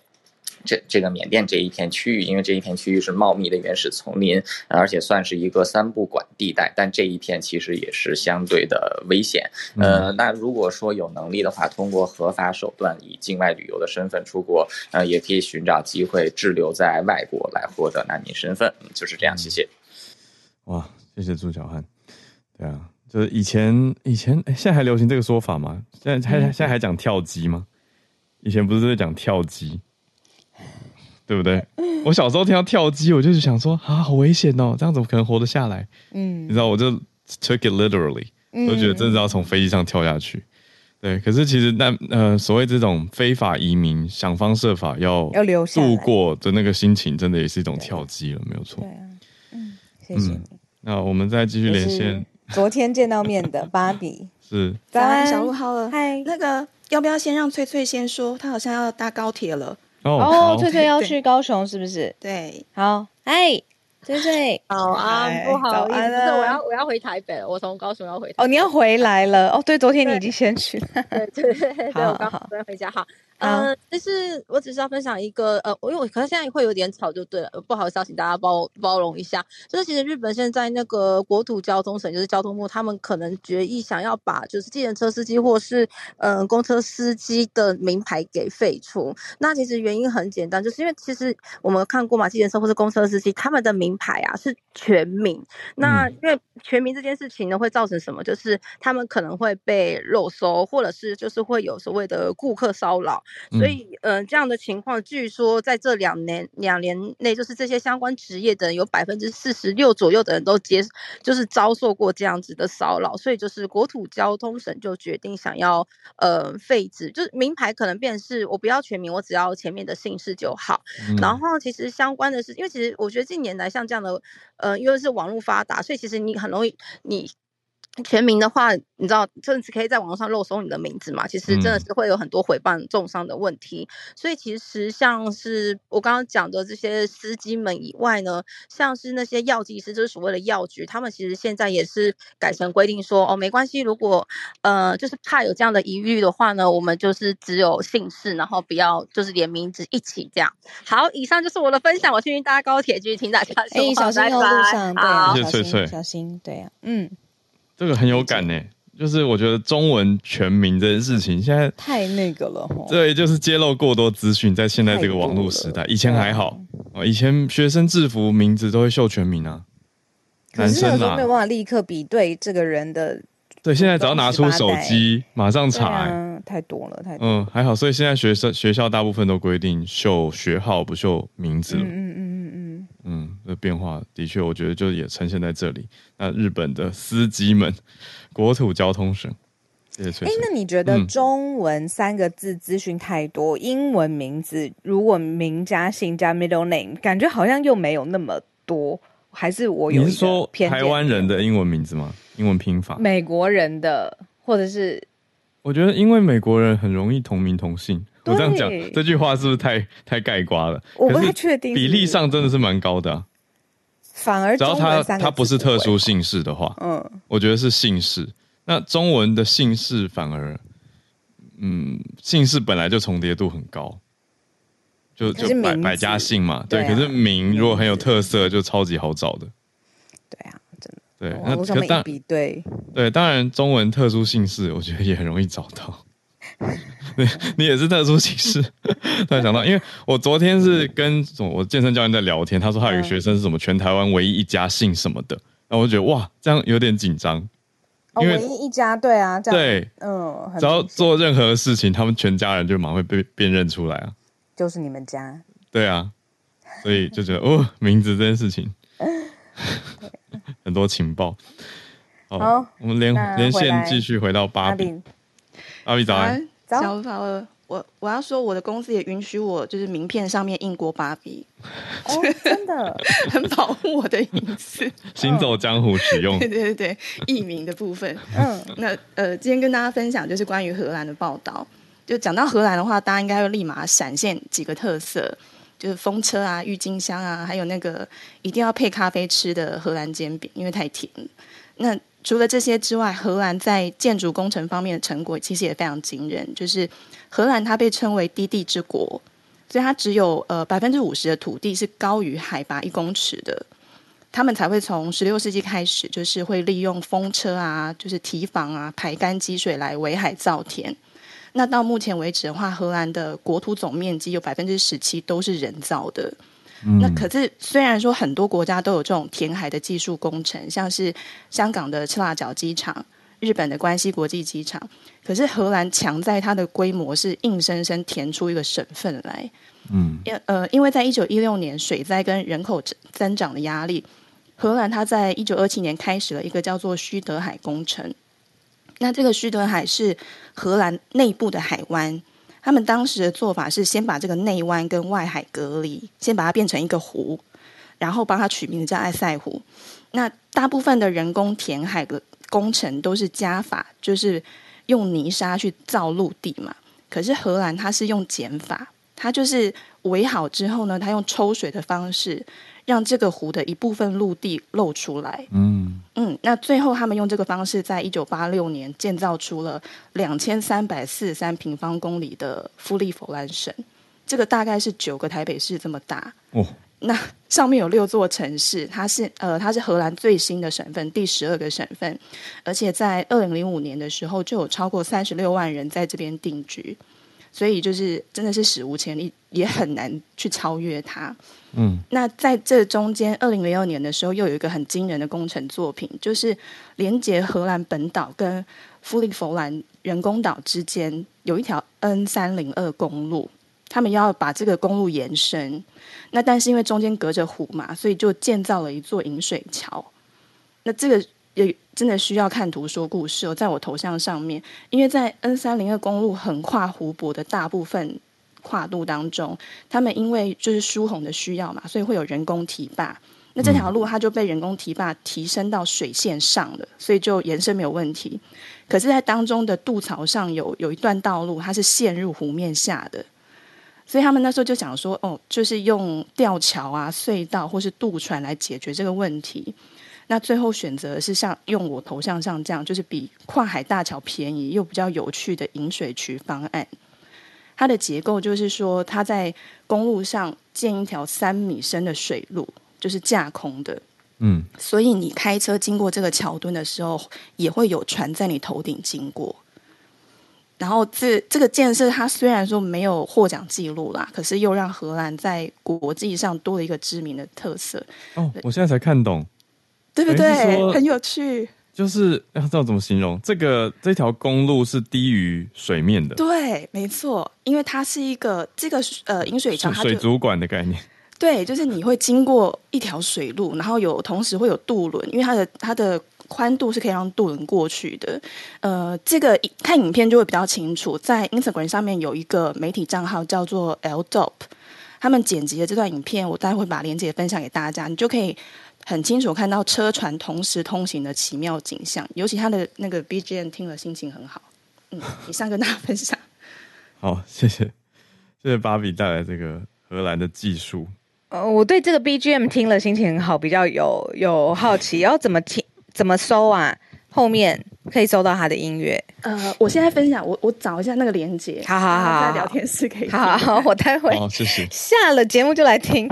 这这个缅甸这一片区域，因为这一片区域是茂密的原始丛林，而且算是一个三不管地带，但这一片其实也是相对的危险。呃，那如果说有能力的话，通过合法手段以境外旅游的身份出国，呃，也可以寻找机会滞留在外国来获得难民身份。就是这样，谢谢。哇，谢谢朱小汉。对啊，就是以前以前，哎，现在还流行这个说法吗？现在还现在还讲跳机吗？以前不是在讲跳机？对不对？我小时候听到跳机，我就是想说啊，好危险哦，这样怎么可能活得下来？嗯，你知道，我就 took it literally，我就觉得真的要从飞机上跳下去。对，可是其实那呃，所谓这种非法移民，想方设法要要留下度过的那个心情，真的也是一种跳机了，没有错。对啊，嗯，谢谢你。那我们再继续连线。昨天见到面的芭比 是早安，小鹿好了。嗨，那个要不要先让翠翠先说？她好像要搭高铁了。哦，翠翠要去高雄是不是？对，好，哎，翠翠，早安，不好意思，我要我要回台北了，我从高雄要回台北。哦，你要回来了，哦，对，昨天你已经先去了，对对对，对我刚好要回家，好。嗯，就是我只是要分享一个，呃，因为我可能现在会有点吵，就对了，不好意思，请大家包包容一下。就是其实日本现在那个国土交通省，就是交通部，他们可能决议想要把就是计程车司机或是嗯、呃、公车司机的名牌给废除。那其实原因很简单，就是因为其实我们看过嘛，计程车或是公车司机他们的名牌啊是全名。那因为全名这件事情呢，会造成什么？就是他们可能会被漏搜，或者是就是会有所谓的顾客骚扰。所以，嗯、呃，这样的情况，据说在这两年两年内，就是这些相关职业的人有百分之四十六左右的人都接，就是遭受过这样子的骚扰。所以，就是国土交通省就决定想要呃废止，就是名牌可能变成是我不要全名，我只要前面的姓氏就好。嗯、然后，其实相关的是，因为其实我觉得近年来像这样的，呃，因为是网络发达，所以其实你很容易你。全名的话，你知道，甚至可以在网络上漏搜你的名字嘛？其实真的是会有很多诽谤、重伤的问题。嗯、所以其实像是我刚刚讲的这些司机们以外呢，像是那些药剂师，就是所谓的药局，他们其实现在也是改成规定说，哦，没关系，如果呃，就是怕有这样的疑虑的话呢，我们就是只有姓氏，然后不要就是连名字一起这样。好，以上就是我的分享。我去搭高铁，继续听大家说。哎，小心哦，路上，对啊，小心，小心，对啊，嗯。这个很有感呢，就是我觉得中文全名这件事情现在太那个了，对，就是揭露过多资讯，在现在这个网络时代，以前还好哦，以前学生制服名字都会秀全名啊，男生啊，没有办法立刻比对这个人的，对，现在只要拿出手机马上查，太多了，太多，嗯，还好，所以现在学生学校大部分都规定秀学号不秀名字。了，嗯嗯嗯。嗯，这变化的确，我觉得就也呈现在这里。那日本的司机们，国土交通省，谢谢翠翠。哎，那你觉得中文三个字资讯太多，嗯、英文名字如果名加姓加 middle name，感觉好像又没有那么多？还是我有？你是说台湾人的英文名字吗？英文拼法？美国人的，或者是？我觉得，因为美国人很容易同名同姓。我这样讲这句话是不是太太盖瓜了？我不太确定，比例上真的是蛮高的啊。反而只要他他不是特殊姓氏的话，嗯，我觉得是姓氏。那中文的姓氏反而，嗯，姓氏本来就重叠度很高，就就百百家姓嘛，对。可是名如果很有特色，就超级好找的。对啊，真的。对，那可当比对对，当然中文特殊姓氏，我觉得也很容易找到。你 你也是特殊歧视，突然想到，因为我昨天是跟我健身教练在聊天，他说他有一个学生是什么全台湾唯一一家姓什么的，然后我就觉得哇，这样有点紧张。哦，唯一一家，对啊，这样。对，嗯，只要做任何事情，他们全家人就马上会被辨认出来啊，就是你们家，对啊，所以就觉得哦，名字这件事情，很多情报。好，我们连连线继续回到芭比，芭比早安，小宝。我我要说，我的公司也允许我，就是名片上面印过芭比，哦，真的 很保护我的隐私，行走江湖使用，对 对对，艺名的部分。嗯，那呃，今天跟大家分享就是关于荷兰的报道。就讲到荷兰的话，大家应该会立马闪现几个特色，就是风车啊、郁金香啊，还有那个一定要配咖啡吃的荷兰煎饼，因为太甜。那除了这些之外，荷兰在建筑工程方面的成果其实也非常惊人，就是。荷兰它被称为低地之国，所以它只有呃百分之五十的土地是高于海拔一公尺的。他们才会从十六世纪开始，就是会利用风车啊，就是堤防啊，排干积水来围海造田。那到目前为止的话，荷兰的国土总面积有百分之十七都是人造的。嗯。那可是虽然说很多国家都有这种填海的技术工程，像是香港的赤腊角机场。日本的关西国际机场，可是荷兰强在它的规模是硬生生填出一个省份来。嗯，因呃，因为在一九一六年水灾跟人口增长的压力，荷兰它在一九二七年开始了一个叫做须德海工程。那这个须德海是荷兰内部的海湾，他们当时的做法是先把这个内湾跟外海隔离，先把它变成一个湖，然后帮它取名字叫艾塞湖。那大部分的人工填海的工程都是加法，就是用泥沙去造陆地嘛。可是荷兰它是用减法，它就是围好之后呢，它用抽水的方式让这个湖的一部分陆地露出来。嗯嗯，那最后他们用这个方式，在一九八六年建造出了两千三百四十三平方公里的富利佛兰省，这个大概是九个台北市这么大。哦。那上面有六座城市，它是呃，它是荷兰最新的省份，第十二个省份，而且在二零零五年的时候就有超过三十六万人在这边定居，所以就是真的是史无前例，也很难去超越它。嗯，那在这中间，二零零二年的时候又有一个很惊人的工程作品，就是连接荷兰本岛跟弗利佛兰人工岛之间有一条 N 三零二公路。他们要把这个公路延伸，那但是因为中间隔着湖嘛，所以就建造了一座引水桥。那这个也真的需要看图说故事哦，在我头像上面，因为在 N 三零二公路横跨湖泊的大部分跨度当中，他们因为就是疏洪的需要嘛，所以会有人工堤坝。那这条路它就被人工堤坝提升到水线上了，所以就延伸没有问题。可是，在当中的渡槽上有有一段道路，它是陷入湖面下的。所以他们那时候就想说，哦，就是用吊桥啊、隧道或是渡船来解决这个问题。那最后选择是像用我头像上这样，就是比跨海大桥便宜又比较有趣的引水渠方案。它的结构就是说，它在公路上建一条三米深的水路，就是架空的。嗯，所以你开车经过这个桥墩的时候，也会有船在你头顶经过。然后这这个建设，它虽然说没有获奖记录啦，可是又让荷兰在国际上多了一个知名的特色。哦，我现在才看懂，对不对？很有趣。就是要知道怎么形容这个这条公路是低于水面的。对，没错，因为它是一个这个呃引水桥，水族馆的概念。对，就是你会经过一条水路，然后有同时会有渡轮，因为它的它的。宽度是可以让渡轮过去的，呃，这个看影片就会比较清楚。在 Instagram 上面有一个媒体账号叫做 L-Dope，他们剪辑的这段影片，我待会会把链接分享给大家，你就可以很清楚看到车船同时通行的奇妙景象。尤其他的那个 BGM 听了心情很好。嗯，以上跟大家分享。好，谢谢，谢谢芭比带来这个荷兰的技术。呃，我对这个 BGM 听了心情很好，比较有有好奇，要怎么听？怎么搜啊？后面可以搜到他的音乐。呃，我现在分享，我我找一下那个链接。好好好，在聊天室可以。好好，我待会。好，谢谢。下了节目就来听。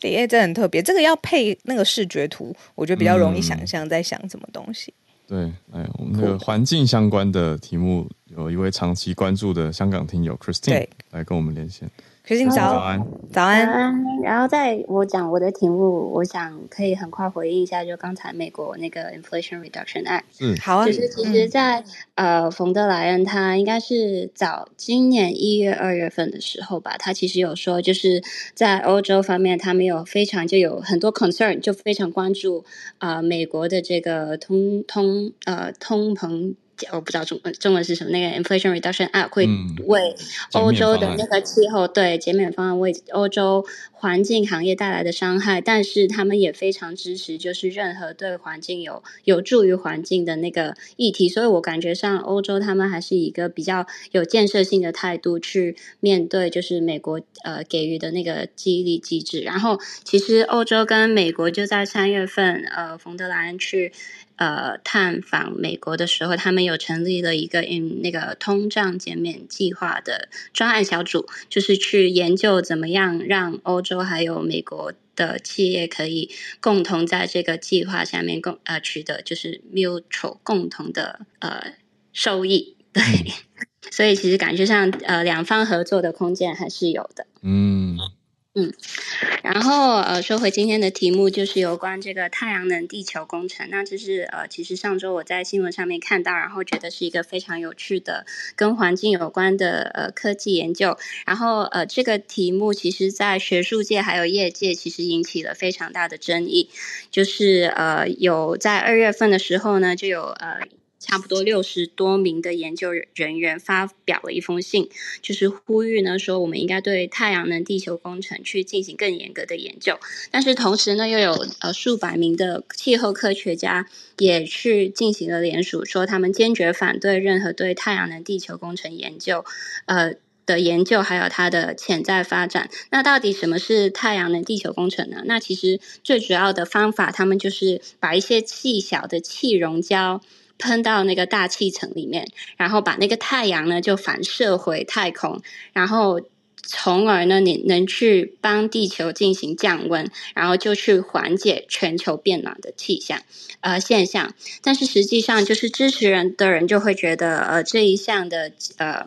李叶真的很特别，这个要配那个视觉图，我觉得比较容易想象在想什么东西。嗯、对，哎，我们那个环境相关的题目，有一位长期关注的香港听友 Christine 来跟我们连线。Christine 早，早安，早安。然后在我讲我的题目，我想可以很快回应一下，就刚才美国那个 Inflation Reduction Act，嗯，好啊。就是其实在，在、嗯、呃，冯德莱恩他应该是早今年一月、二月份的时候吧，他其实有说，就是在欧洲方面，他们有非常就有很多 concern，就非常关注啊、呃，美国的这个通通呃通膨。我不知道中文中文是什么，那个 Inflation Reduction Act 会为欧洲的那个气候对减免方案为欧洲环境行业带来的伤害，但是他们也非常支持，就是任何对环境有有助于环境的那个议题。所以我感觉上欧洲他们还是以一个比较有建设性的态度去面对，就是美国呃给予的那个激励机制。然后其实欧洲跟美国就在三月份，呃，冯德莱恩去。呃，探访美国的时候，他们有成立了一个 in 那个通胀减免计划的专案小组，就是去研究怎么样让欧洲还有美国的企业可以共同在这个计划下面共呃取得就是 mutual 共同的呃收益。对，所以其实感觉上呃两方合作的空间还是有的。嗯。嗯，然后呃，说回今天的题目，就是有关这个太阳能地球工程。那这是呃，其实上周我在新闻上面看到，然后觉得是一个非常有趣的跟环境有关的呃科技研究。然后呃，这个题目其实在学术界还有业界其实引起了非常大的争议。就是呃，有在二月份的时候呢，就有呃。差不多六十多名的研究人员发表了一封信，就是呼吁呢说，我们应该对太阳能地球工程去进行更严格的研究。但是同时呢，又有呃数百名的气候科学家也去进行了联署，说他们坚决反对任何对太阳能地球工程研究，呃的研究还有它的潜在发展。那到底什么是太阳能地球工程呢？那其实最主要的方法，他们就是把一些细小的气溶胶。喷到那个大气层里面，然后把那个太阳呢就反射回太空，然后从而呢你能去帮地球进行降温，然后就去缓解全球变暖的气象呃现象。但是实际上就是支持人的人就会觉得呃这一项的呃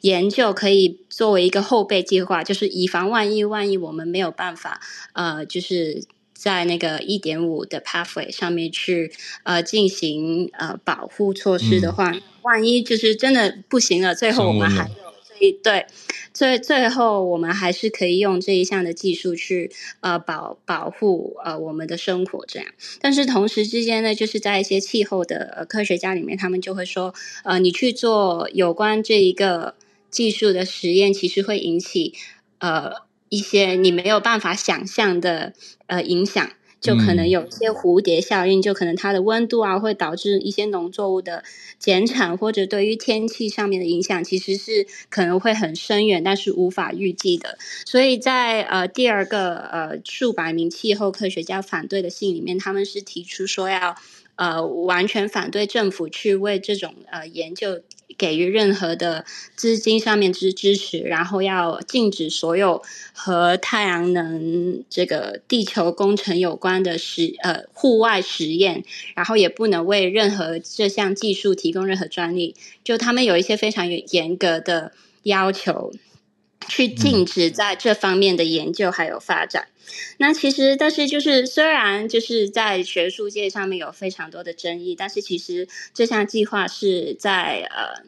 研究可以作为一个后备计划，就是以防万一，万一我们没有办法呃就是。在那个一点五的 pathway 上面去呃进行呃保护措施的话，嗯，万一就是真的不行了，最后我们还有这一对，最最后我们还是可以用这一项的技术去呃保保护呃我们的生活这样。但是同时之间呢，就是在一些气候的呃科学家里面，他们就会说呃你去做有关这一个技术的实验，其实会引起呃。一些你没有办法想象的呃影响，就可能有一些蝴蝶效应，就可能它的温度啊会导致一些农作物的减产，或者对于天气上面的影响，其实是可能会很深远，但是无法预计的。所以在呃第二个呃数百名气候科学家反对的信里面，他们是提出说要呃完全反对政府去为这种呃研究。给予任何的资金上面支支持，然后要禁止所有和太阳能这个地球工程有关的实呃户外实验，然后也不能为任何这项技术提供任何专利。就他们有一些非常严格的要求，去禁止在这方面的研究还有发展。那其实，但是就是虽然就是在学术界上面有非常多的争议，但是其实这项计划是在呃，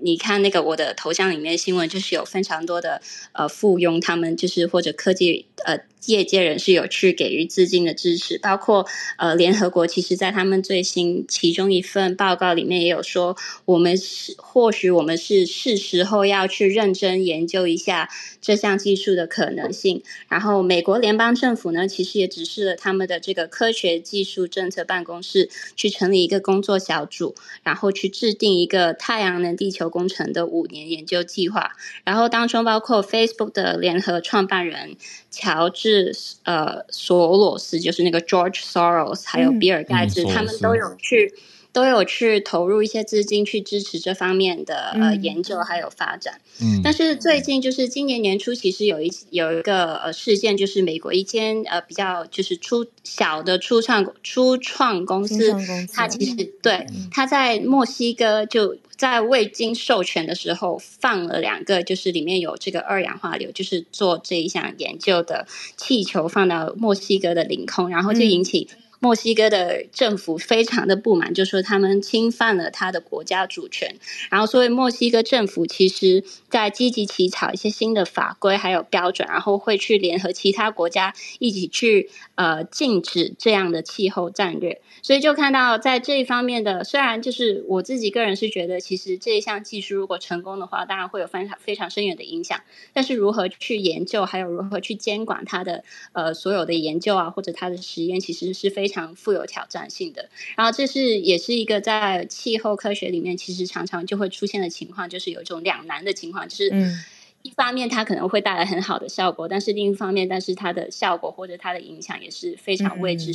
你看那个我的头像里面新闻，就是有非常多的呃附庸，他们就是或者科技呃。业界人士有去给予资金的支持，包括呃联合国，其实在他们最新其中一份报告里面也有说，我们是或许我们是是时候要去认真研究一下这项技术的可能性。然后美国联邦政府呢，其实也指示了他们的这个科学技术政策办公室去成立一个工作小组，然后去制定一个太阳能地球工程的五年研究计划。然后当中包括 Facebook 的联合创办人乔治。是呃，索罗斯就是那个 George Soros，还有比尔盖茨，嗯、他们都有去都有去投入一些资金去支持这方面的呃研究还有发展。嗯，但是最近就是今年年初，其实有一有一个呃事件，就是美国一间呃比较就是初小的初创初创公司，它其实对它在墨西哥就在未经授权的时候放了两个，就是里面有这个二氧化硫，就是做这一项研究的气球放到墨西哥的领空，然后就引起。墨西哥的政府非常的不满，就说他们侵犯了他的国家主权，然后所以墨西哥政府其实在积极起草一些新的法规还有标准，然后会去联合其他国家一起去呃禁止这样的气候战略。所以就看到在这一方面的，虽然就是我自己个人是觉得，其实这一项技术如果成功的话，当然会有非常非常深远的影响。但是如何去研究，还有如何去监管它的呃所有的研究啊，或者它的实验，其实是非常富有挑战性的。然后这是也是一个在气候科学里面，其实常常就会出现的情况，就是有一种两难的情况，就是嗯。一方面，它可能会带来很好的效果，但是另一方面，但是它的效果或者它的影响也是非常未知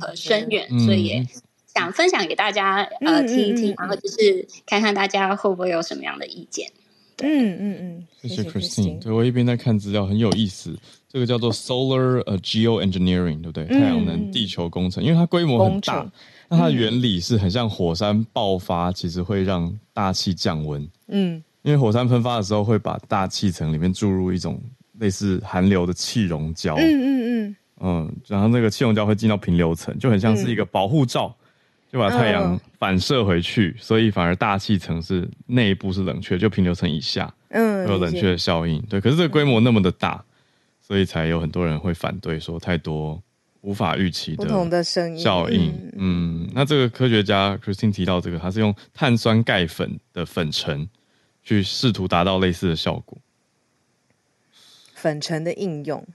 和深远，嗯、所以也想分享给大家、嗯、呃听一听，然后就是看看大家会不会有什么样的意见。嗯嗯嗯，谢谢 Christine。对，我一边在看资料，很有意思。这个叫做 Solar 呃 Geoengineering，对不对？嗯、太阳能地球工程，因为它规模很大，那它的原理是很像火山爆发，其实会让大气降温。嗯。因为火山喷发的时候，会把大气层里面注入一种类似含硫的气溶胶。嗯嗯嗯。嗯，然后那个气溶胶会进到平流层，就很像是一个保护罩，就把太阳反射回去，所以反而大气层是内部是冷却，就平流层以下，嗯，有冷却的效应。对，可是这个规模那么的大，所以才有很多人会反对，说太多无法预期的不同的声音效应。嗯，那这个科学家 Christine 提到这个，他是用碳酸钙粉的粉尘。去试图达到类似的效果，粉尘的应用，嗯。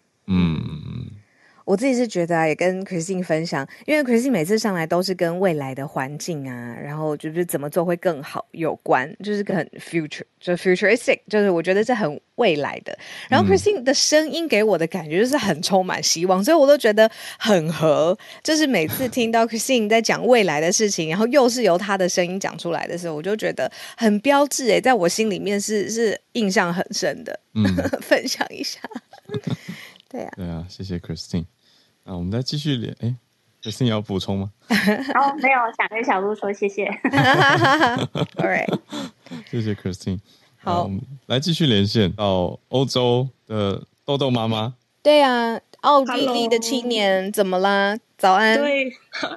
我自己是觉得啊，也跟 Christine 分享，因为 Christine 每次上来都是跟未来的环境啊，然后就是怎么做会更好有关，就是很 future，就 futuristic，就是我觉得是很未来的。然后 Christine 的声音给我的感觉就是很充满希望，所以我都觉得很合。就是每次听到 Christine 在讲未来的事情，然后又是由她的声音讲出来的时候，我就觉得很标志诶，在我心里面是是印象很深的。嗯、分享一下。对啊，对啊，谢谢 Christine。那我们再继续连，哎，Christine 要补充吗？哦，没有，想跟小鹿说谢谢。All right，谢谢 Christine。好，我们来继续连线到欧洲的豆豆妈妈。对啊。奥地利的青年怎么啦？早安，对，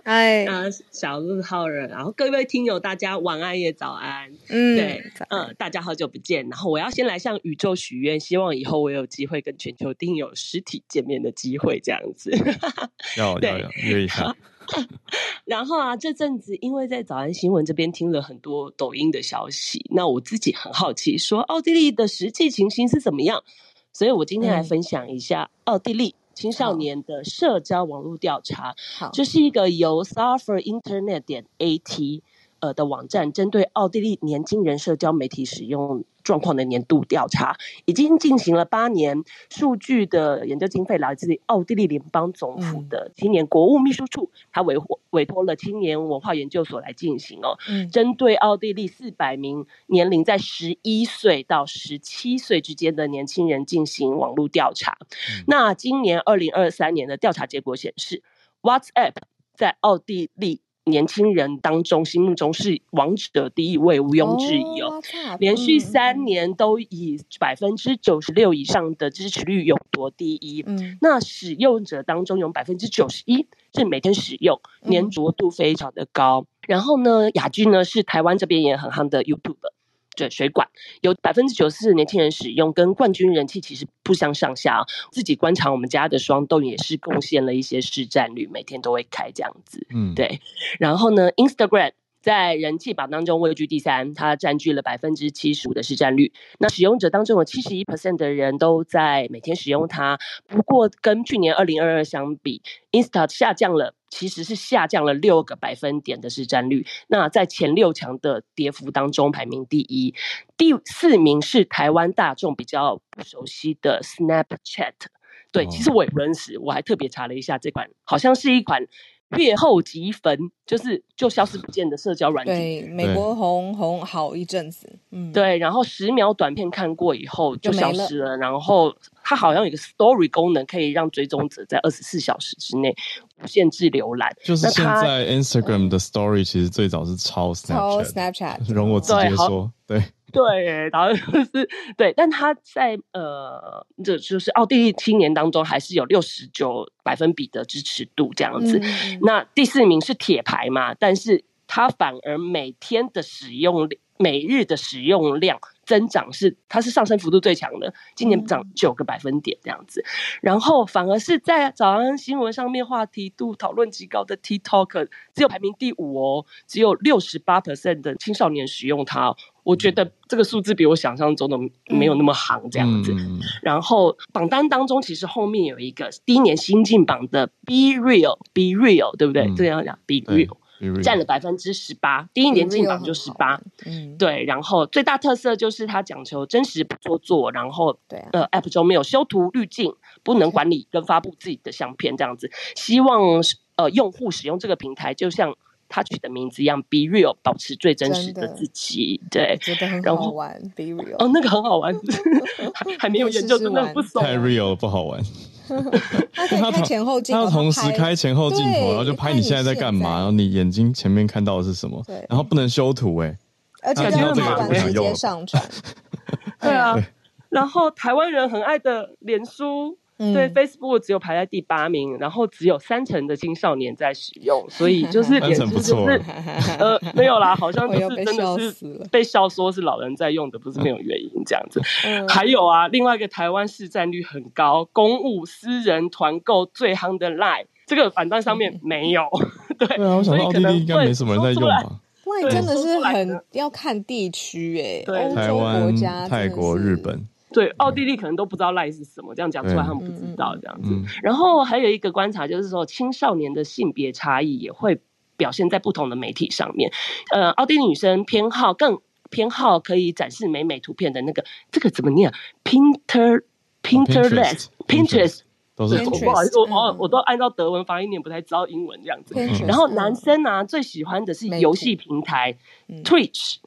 哎，啊，小日浩人，然后各位听友，大家晚安也早安，嗯，对，嗯，大家好久不见，然后我要先来向宇宙许愿，希望以后我有机会跟全球听友实体见面的机会，这样子，要要要约一下。然后啊，这阵子因为在早安新闻这边听了很多抖音的消息，那我自己很好奇，说奥地利的实际情形是怎么样？所以我今天来分享一下奥地利。青少年的社交网络调查，好，这是一个由 Suffer Internet 点 AT 呃的网站，针对奥地利年轻人社交媒体使用状况的年度调查已经进行了八年，数据的研究经费来自于奥地利联邦总府的青年国务秘书处，他委委托了青年文化研究所来进行哦，嗯，针对奥地利四百名年龄在十一岁到十七岁之间的年轻人进行网络调查。嗯，那今年二零二三年的调查结果显示，WhatsApp 在奥地利。年轻人当中，心目中是王者第一位，毋庸置疑哦。哦，连续三年都以百分之九十六以上的支持率勇夺第一。嗯，那使用者当中有百分之九十一是每天使用，粘着度非常的高。嗯、然后呢，亚军呢是台湾这边也很夯的 YouTube。对，水管有百分之九十四的年轻人使用，跟冠军人气其实不相上下。自己观察我们家的霜冻也是贡献了一些市占率，每天都会开这样子。嗯，对。然后呢，Instagram 在人气榜当中位居第三，它占据了百分之七十五的市占率。那使用者当中有七十一 percent 的人都在每天使用它。不过跟去年二零二二相比，Insta 下降了。其实是下降了六个百分点的市占率，那在前六强的跌幅当中排名第一，第四名是台湾大众比较不熟悉的 Snapchat。对，其实我也不认识，我还特别查了一下这款，好像是一款阅后即焚，就是就消失不见的社交软体。对，美国红红好一阵子，嗯，对，然后十秒短片看过以后就消失了，了然后它好像有一个 story 功能，可以让追踪者在二十四小时之内无限制浏览。就是现在 Instagram 的 story 其实最早是抄 Snapchat，抄 Snapchat，容我直接说，对。对，然后就是对，但他在呃，这就是奥地利青年当中还是有六十九百分比的支持度这样子。嗯、那第四名是铁牌嘛，但是他反而每天的使用每日的使用量增长是，它是上升幅度最强的，今年涨九个百分点这样子。然后反而是在早安新闻上面话题度讨论极高的 TikTok，只有排名第五哦，只有六十八 percent 的青少年使用它。我觉得这个数字比我想象中的没有那么行这样子。嗯、然后榜单当中，其实后面有一个第一年新进榜的 Be Real，Be Real，对不对？嗯、这样讲 Be Real，占了百分之十八。第一年进榜就十八。嗯，对。然后最大特色就是它讲求真实不做作，然后对、啊、呃 App 中没有修图滤镜，不能管理跟发布自己的相片这样子。希望呃用户使用这个平台，就像。他取的名字一样，Be Real，保持最真实的自己。对，觉得很好玩，Be Real。哦，那个很好玩，还还没有研究，真的不熟。太 Real 不好玩。他可以开前后镜头，他同时开前后镜头，然后就拍你现在在干嘛，然后你眼睛前面看到的是什么？对，然后不能修图，哎，而且这个直接上传。对啊，然后台湾人很爱的脸书。对，Facebook 只有排在第八名，然后只有三成的青少年在使用，所以就 是脸书就是呃没有啦，好像 就是真的是被笑说是老人在用的，不是没有原因这样子。还有啊，另外一个台湾市占率很高，公务私人团购最夯的 Line，这个榜单上面没有。对，对啊，我想奥地利应该没什么人在用吧？Line 真的是很要看地区诶，欧洲国家、泰国、日本。对，奥地利可能都不知道赖是什么，这样讲出来他们不知道这样子。嗯、然后还有一个观察就是说，青少年的性别差异也会表现在不同的媒体上面。呃，奥地利女生偏好更偏好可以展示美美图片的那个，这个怎么念？Pinter Pinterest Pinterest 都是不好意思，我我都按照德文发音念，不太知道英文这样子。然后男生呢、啊，最喜欢的是游戏平台 Twitch。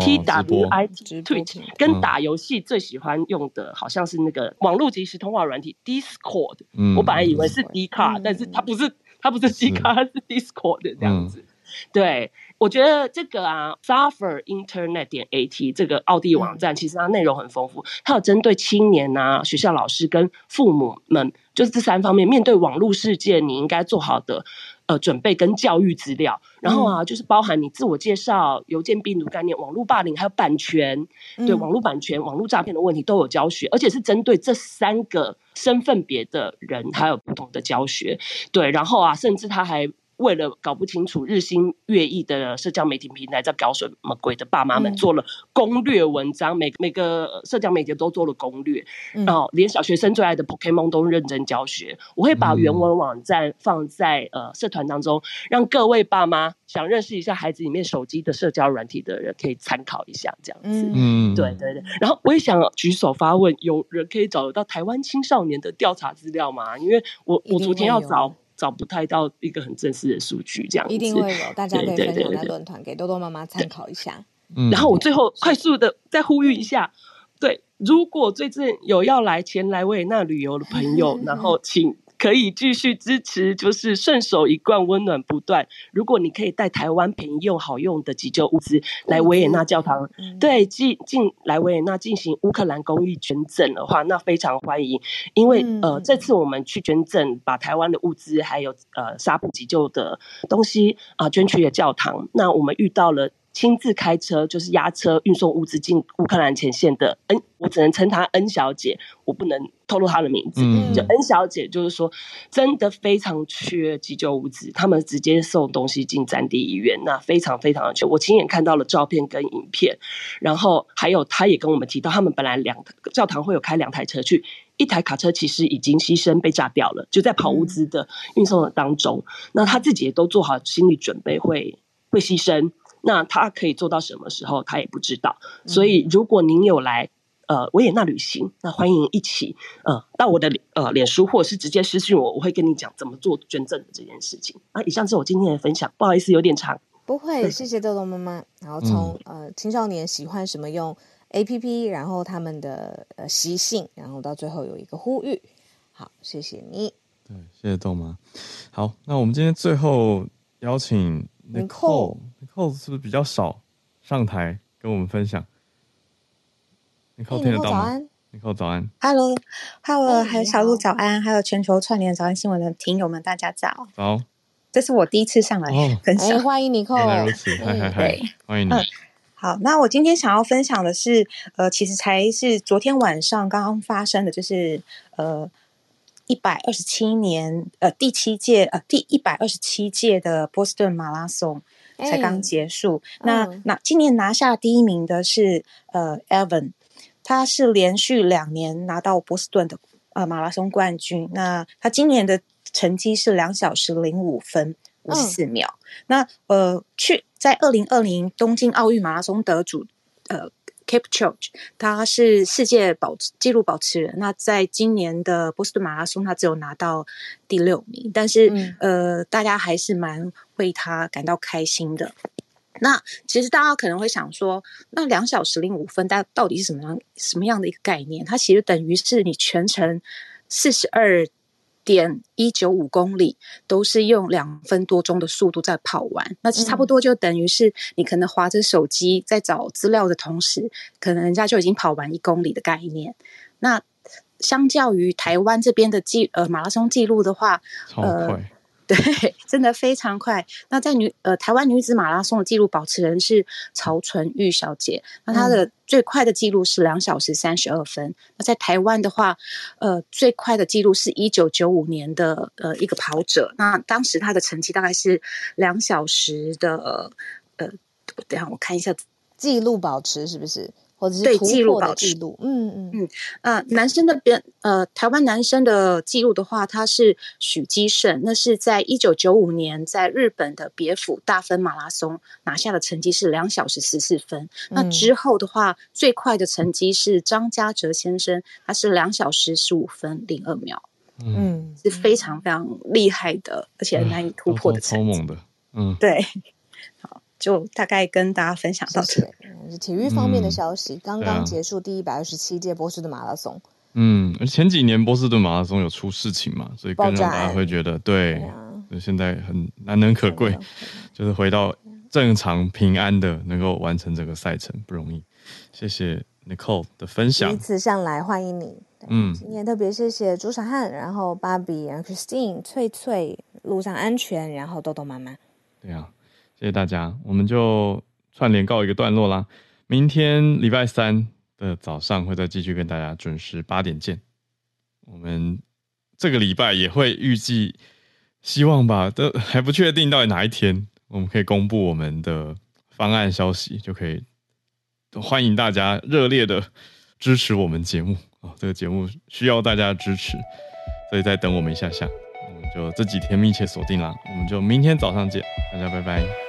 T W I T Twitch 跟打游戏最喜欢用的好像是那个网络即时通话软体 Discord，我本来以为是 D 卡，但是它不是，它不是 D 卡，它是 Discord 这样子。对，我觉得这个啊，Suffer Internet 点 AT 这个奥地网站，其实它内容很丰富，它有针对青年啊、学校老师跟父母们，就是这三方面面对网络世界，你应该做好的。呃，准备跟教育资料，然后啊，就是包含你自我介绍、邮件病毒概念、网络霸凌，还有版权，对网络版权、网络诈骗的问题都有教学，而且是针对这三个身份别的人，还有不同的教学。对，然后啊，甚至他还。为了搞不清楚日新月异的社交媒体平台在搞什么鬼的爸妈们做了攻略文章，每每个社交媒体都做了攻略，然后连小学生最爱的 Pokemon 都认真教学。我会把原文网站放在呃社团当中，让各位爸妈想认识一下孩子里面手机的社交软体的人可以参考一下，这样子。嗯，对对对。然后我也想举手发问，有人可以找得到台湾青少年的调查资料吗？因为我我昨天要找。找不太到一个很正式的数据，这样一定会有，大家可以分享在论坛给多多妈妈参考一下。嗯，然后我最后快速的再呼吁一下，对，如果最近有要来前来维也纳旅游的朋友，然后请。可以继续支持，就是顺手一罐温暖不断。如果你可以带台湾便宜又好用的急救物资来维也纳教堂，嗯、对，进进来维也纳进行乌克兰公益捐赠的话，那非常欢迎。因为、嗯、呃，这次我们去捐赠，把台湾的物资还有呃纱布急救的东西啊、呃、捐去了教堂。那我们遇到了。亲自开车就是押车运送物资进乌克兰前线的恩，我只能称她 N 小姐，我不能透露她的名字。嗯，就 N 小姐，就是说真的非常缺急救物资，他们直接送东西进战地医院，那非常非常的缺。我亲眼看到了照片跟影片，然后还有她也跟我们提到，他们本来两教堂会有开两台车去，一台卡车其实已经牺牲被炸掉了，就在跑物资的运送的当中，那他自己也都做好心理准备会会牺牲。那他可以做到什么时候，他也不知道。所以，如果您有来呃维也纳旅行，那欢迎一起呃到我的呃脸书或者是直接私信我，我会跟你讲怎么做捐赠的这件事情。啊，以上是我今天的分享，不好意思有点长。不会，谢谢豆豆妈妈。然后从、嗯、呃青少年喜欢什么用 APP，然后他们的呃习性，然后到最后有一个呼吁。好，谢谢你。对，谢谢豆妈。好，那我们今天最后邀请 Nicole，Nicole 是不是比较少上台跟我们分享？Nicole 听得到吗？Nicole 早安。Hello，Hello，还有小鹿早安，还有全球串联早安新闻的听友们，大家早。早。这是我第一次上来分享，哦、欢迎 Nicole。原来如此，嗨嗨嗨，欢迎你。好，那我今天想要分享的是，呃，其实才是昨天晚上刚刚发生的，就是呃。一百二十七年，呃，第七届，呃，第一百二十七届的波士顿马拉松才刚结束。欸、那、嗯、那今年拿下第一名的是呃，Evan，他是连续两年拿到波士顿的呃马拉松冠军。那他今年的成绩是两小时零五分五十四秒。嗯、那呃，去在二零二零东京奥运马拉松得主，呃。Kipchoge，他是世界保纪录保持人。那在今年的波士顿马拉松，他只有拿到第六名，但是、嗯、呃，大家还是蛮为他感到开心的。那其实大家可能会想说，那两小时零五分，大到底是什么样什么样的一个概念？它其实等于是你全程四十二。点一九五公里都是用两分多钟的速度在跑完，那差不多就等于是你可能划着手机在找资料的同时，可能人家就已经跑完一公里的概念。那相较于台湾这边的记呃马拉松记录的话，呃。对，真的非常快。那在女呃台湾女子马拉松的纪录保持人是曹纯玉小姐，那她的最快的记录是两小时三十二分。那在台湾的话，呃最快的记录是一九九五年的呃一个跑者，那当时她的成绩大概是两小时的呃，等下我看一下记录保持是不是？或者是对记录的记录，嗯嗯嗯，呃，男生那边，呃，台湾男生的记录的话，他是许基胜，那是在一九九五年在日本的别府大分马拉松拿下的成绩是两小时十四分。嗯、那之后的话，最快的成绩是张家哲先生，他是两小时十五分零二秒，嗯，是非常非常厉害的，而且难以突破的成绩，超猛的，嗯，对。就大概跟大家分享到这，是体育方面的消息。刚刚结束第一百二十七届波士顿马拉松。嗯，前几年波士顿马拉松有出事情嘛，所以更让大家会觉得对，对、啊，现在很难能可贵，就是回到正常平安的能够完成这个赛程不容易。谢谢 Nicole 的分享，第一次上来欢迎你。嗯，今天特别谢谢朱小汉，然后芭比，然后 Christine、翠翠，路上安全，然后豆豆妈妈。对啊。谢谢大家，我们就串联告一个段落啦。明天礼拜三的早上会再继续跟大家准时八点见。我们这个礼拜也会预计，希望吧，都还不确定到底哪一天我们可以公布我们的方案消息，就可以欢迎大家热烈的支持我们节目啊！这个节目需要大家支持，所以再等我们一下下，就这几天密切锁定啦。我们就明天早上见，大家拜拜。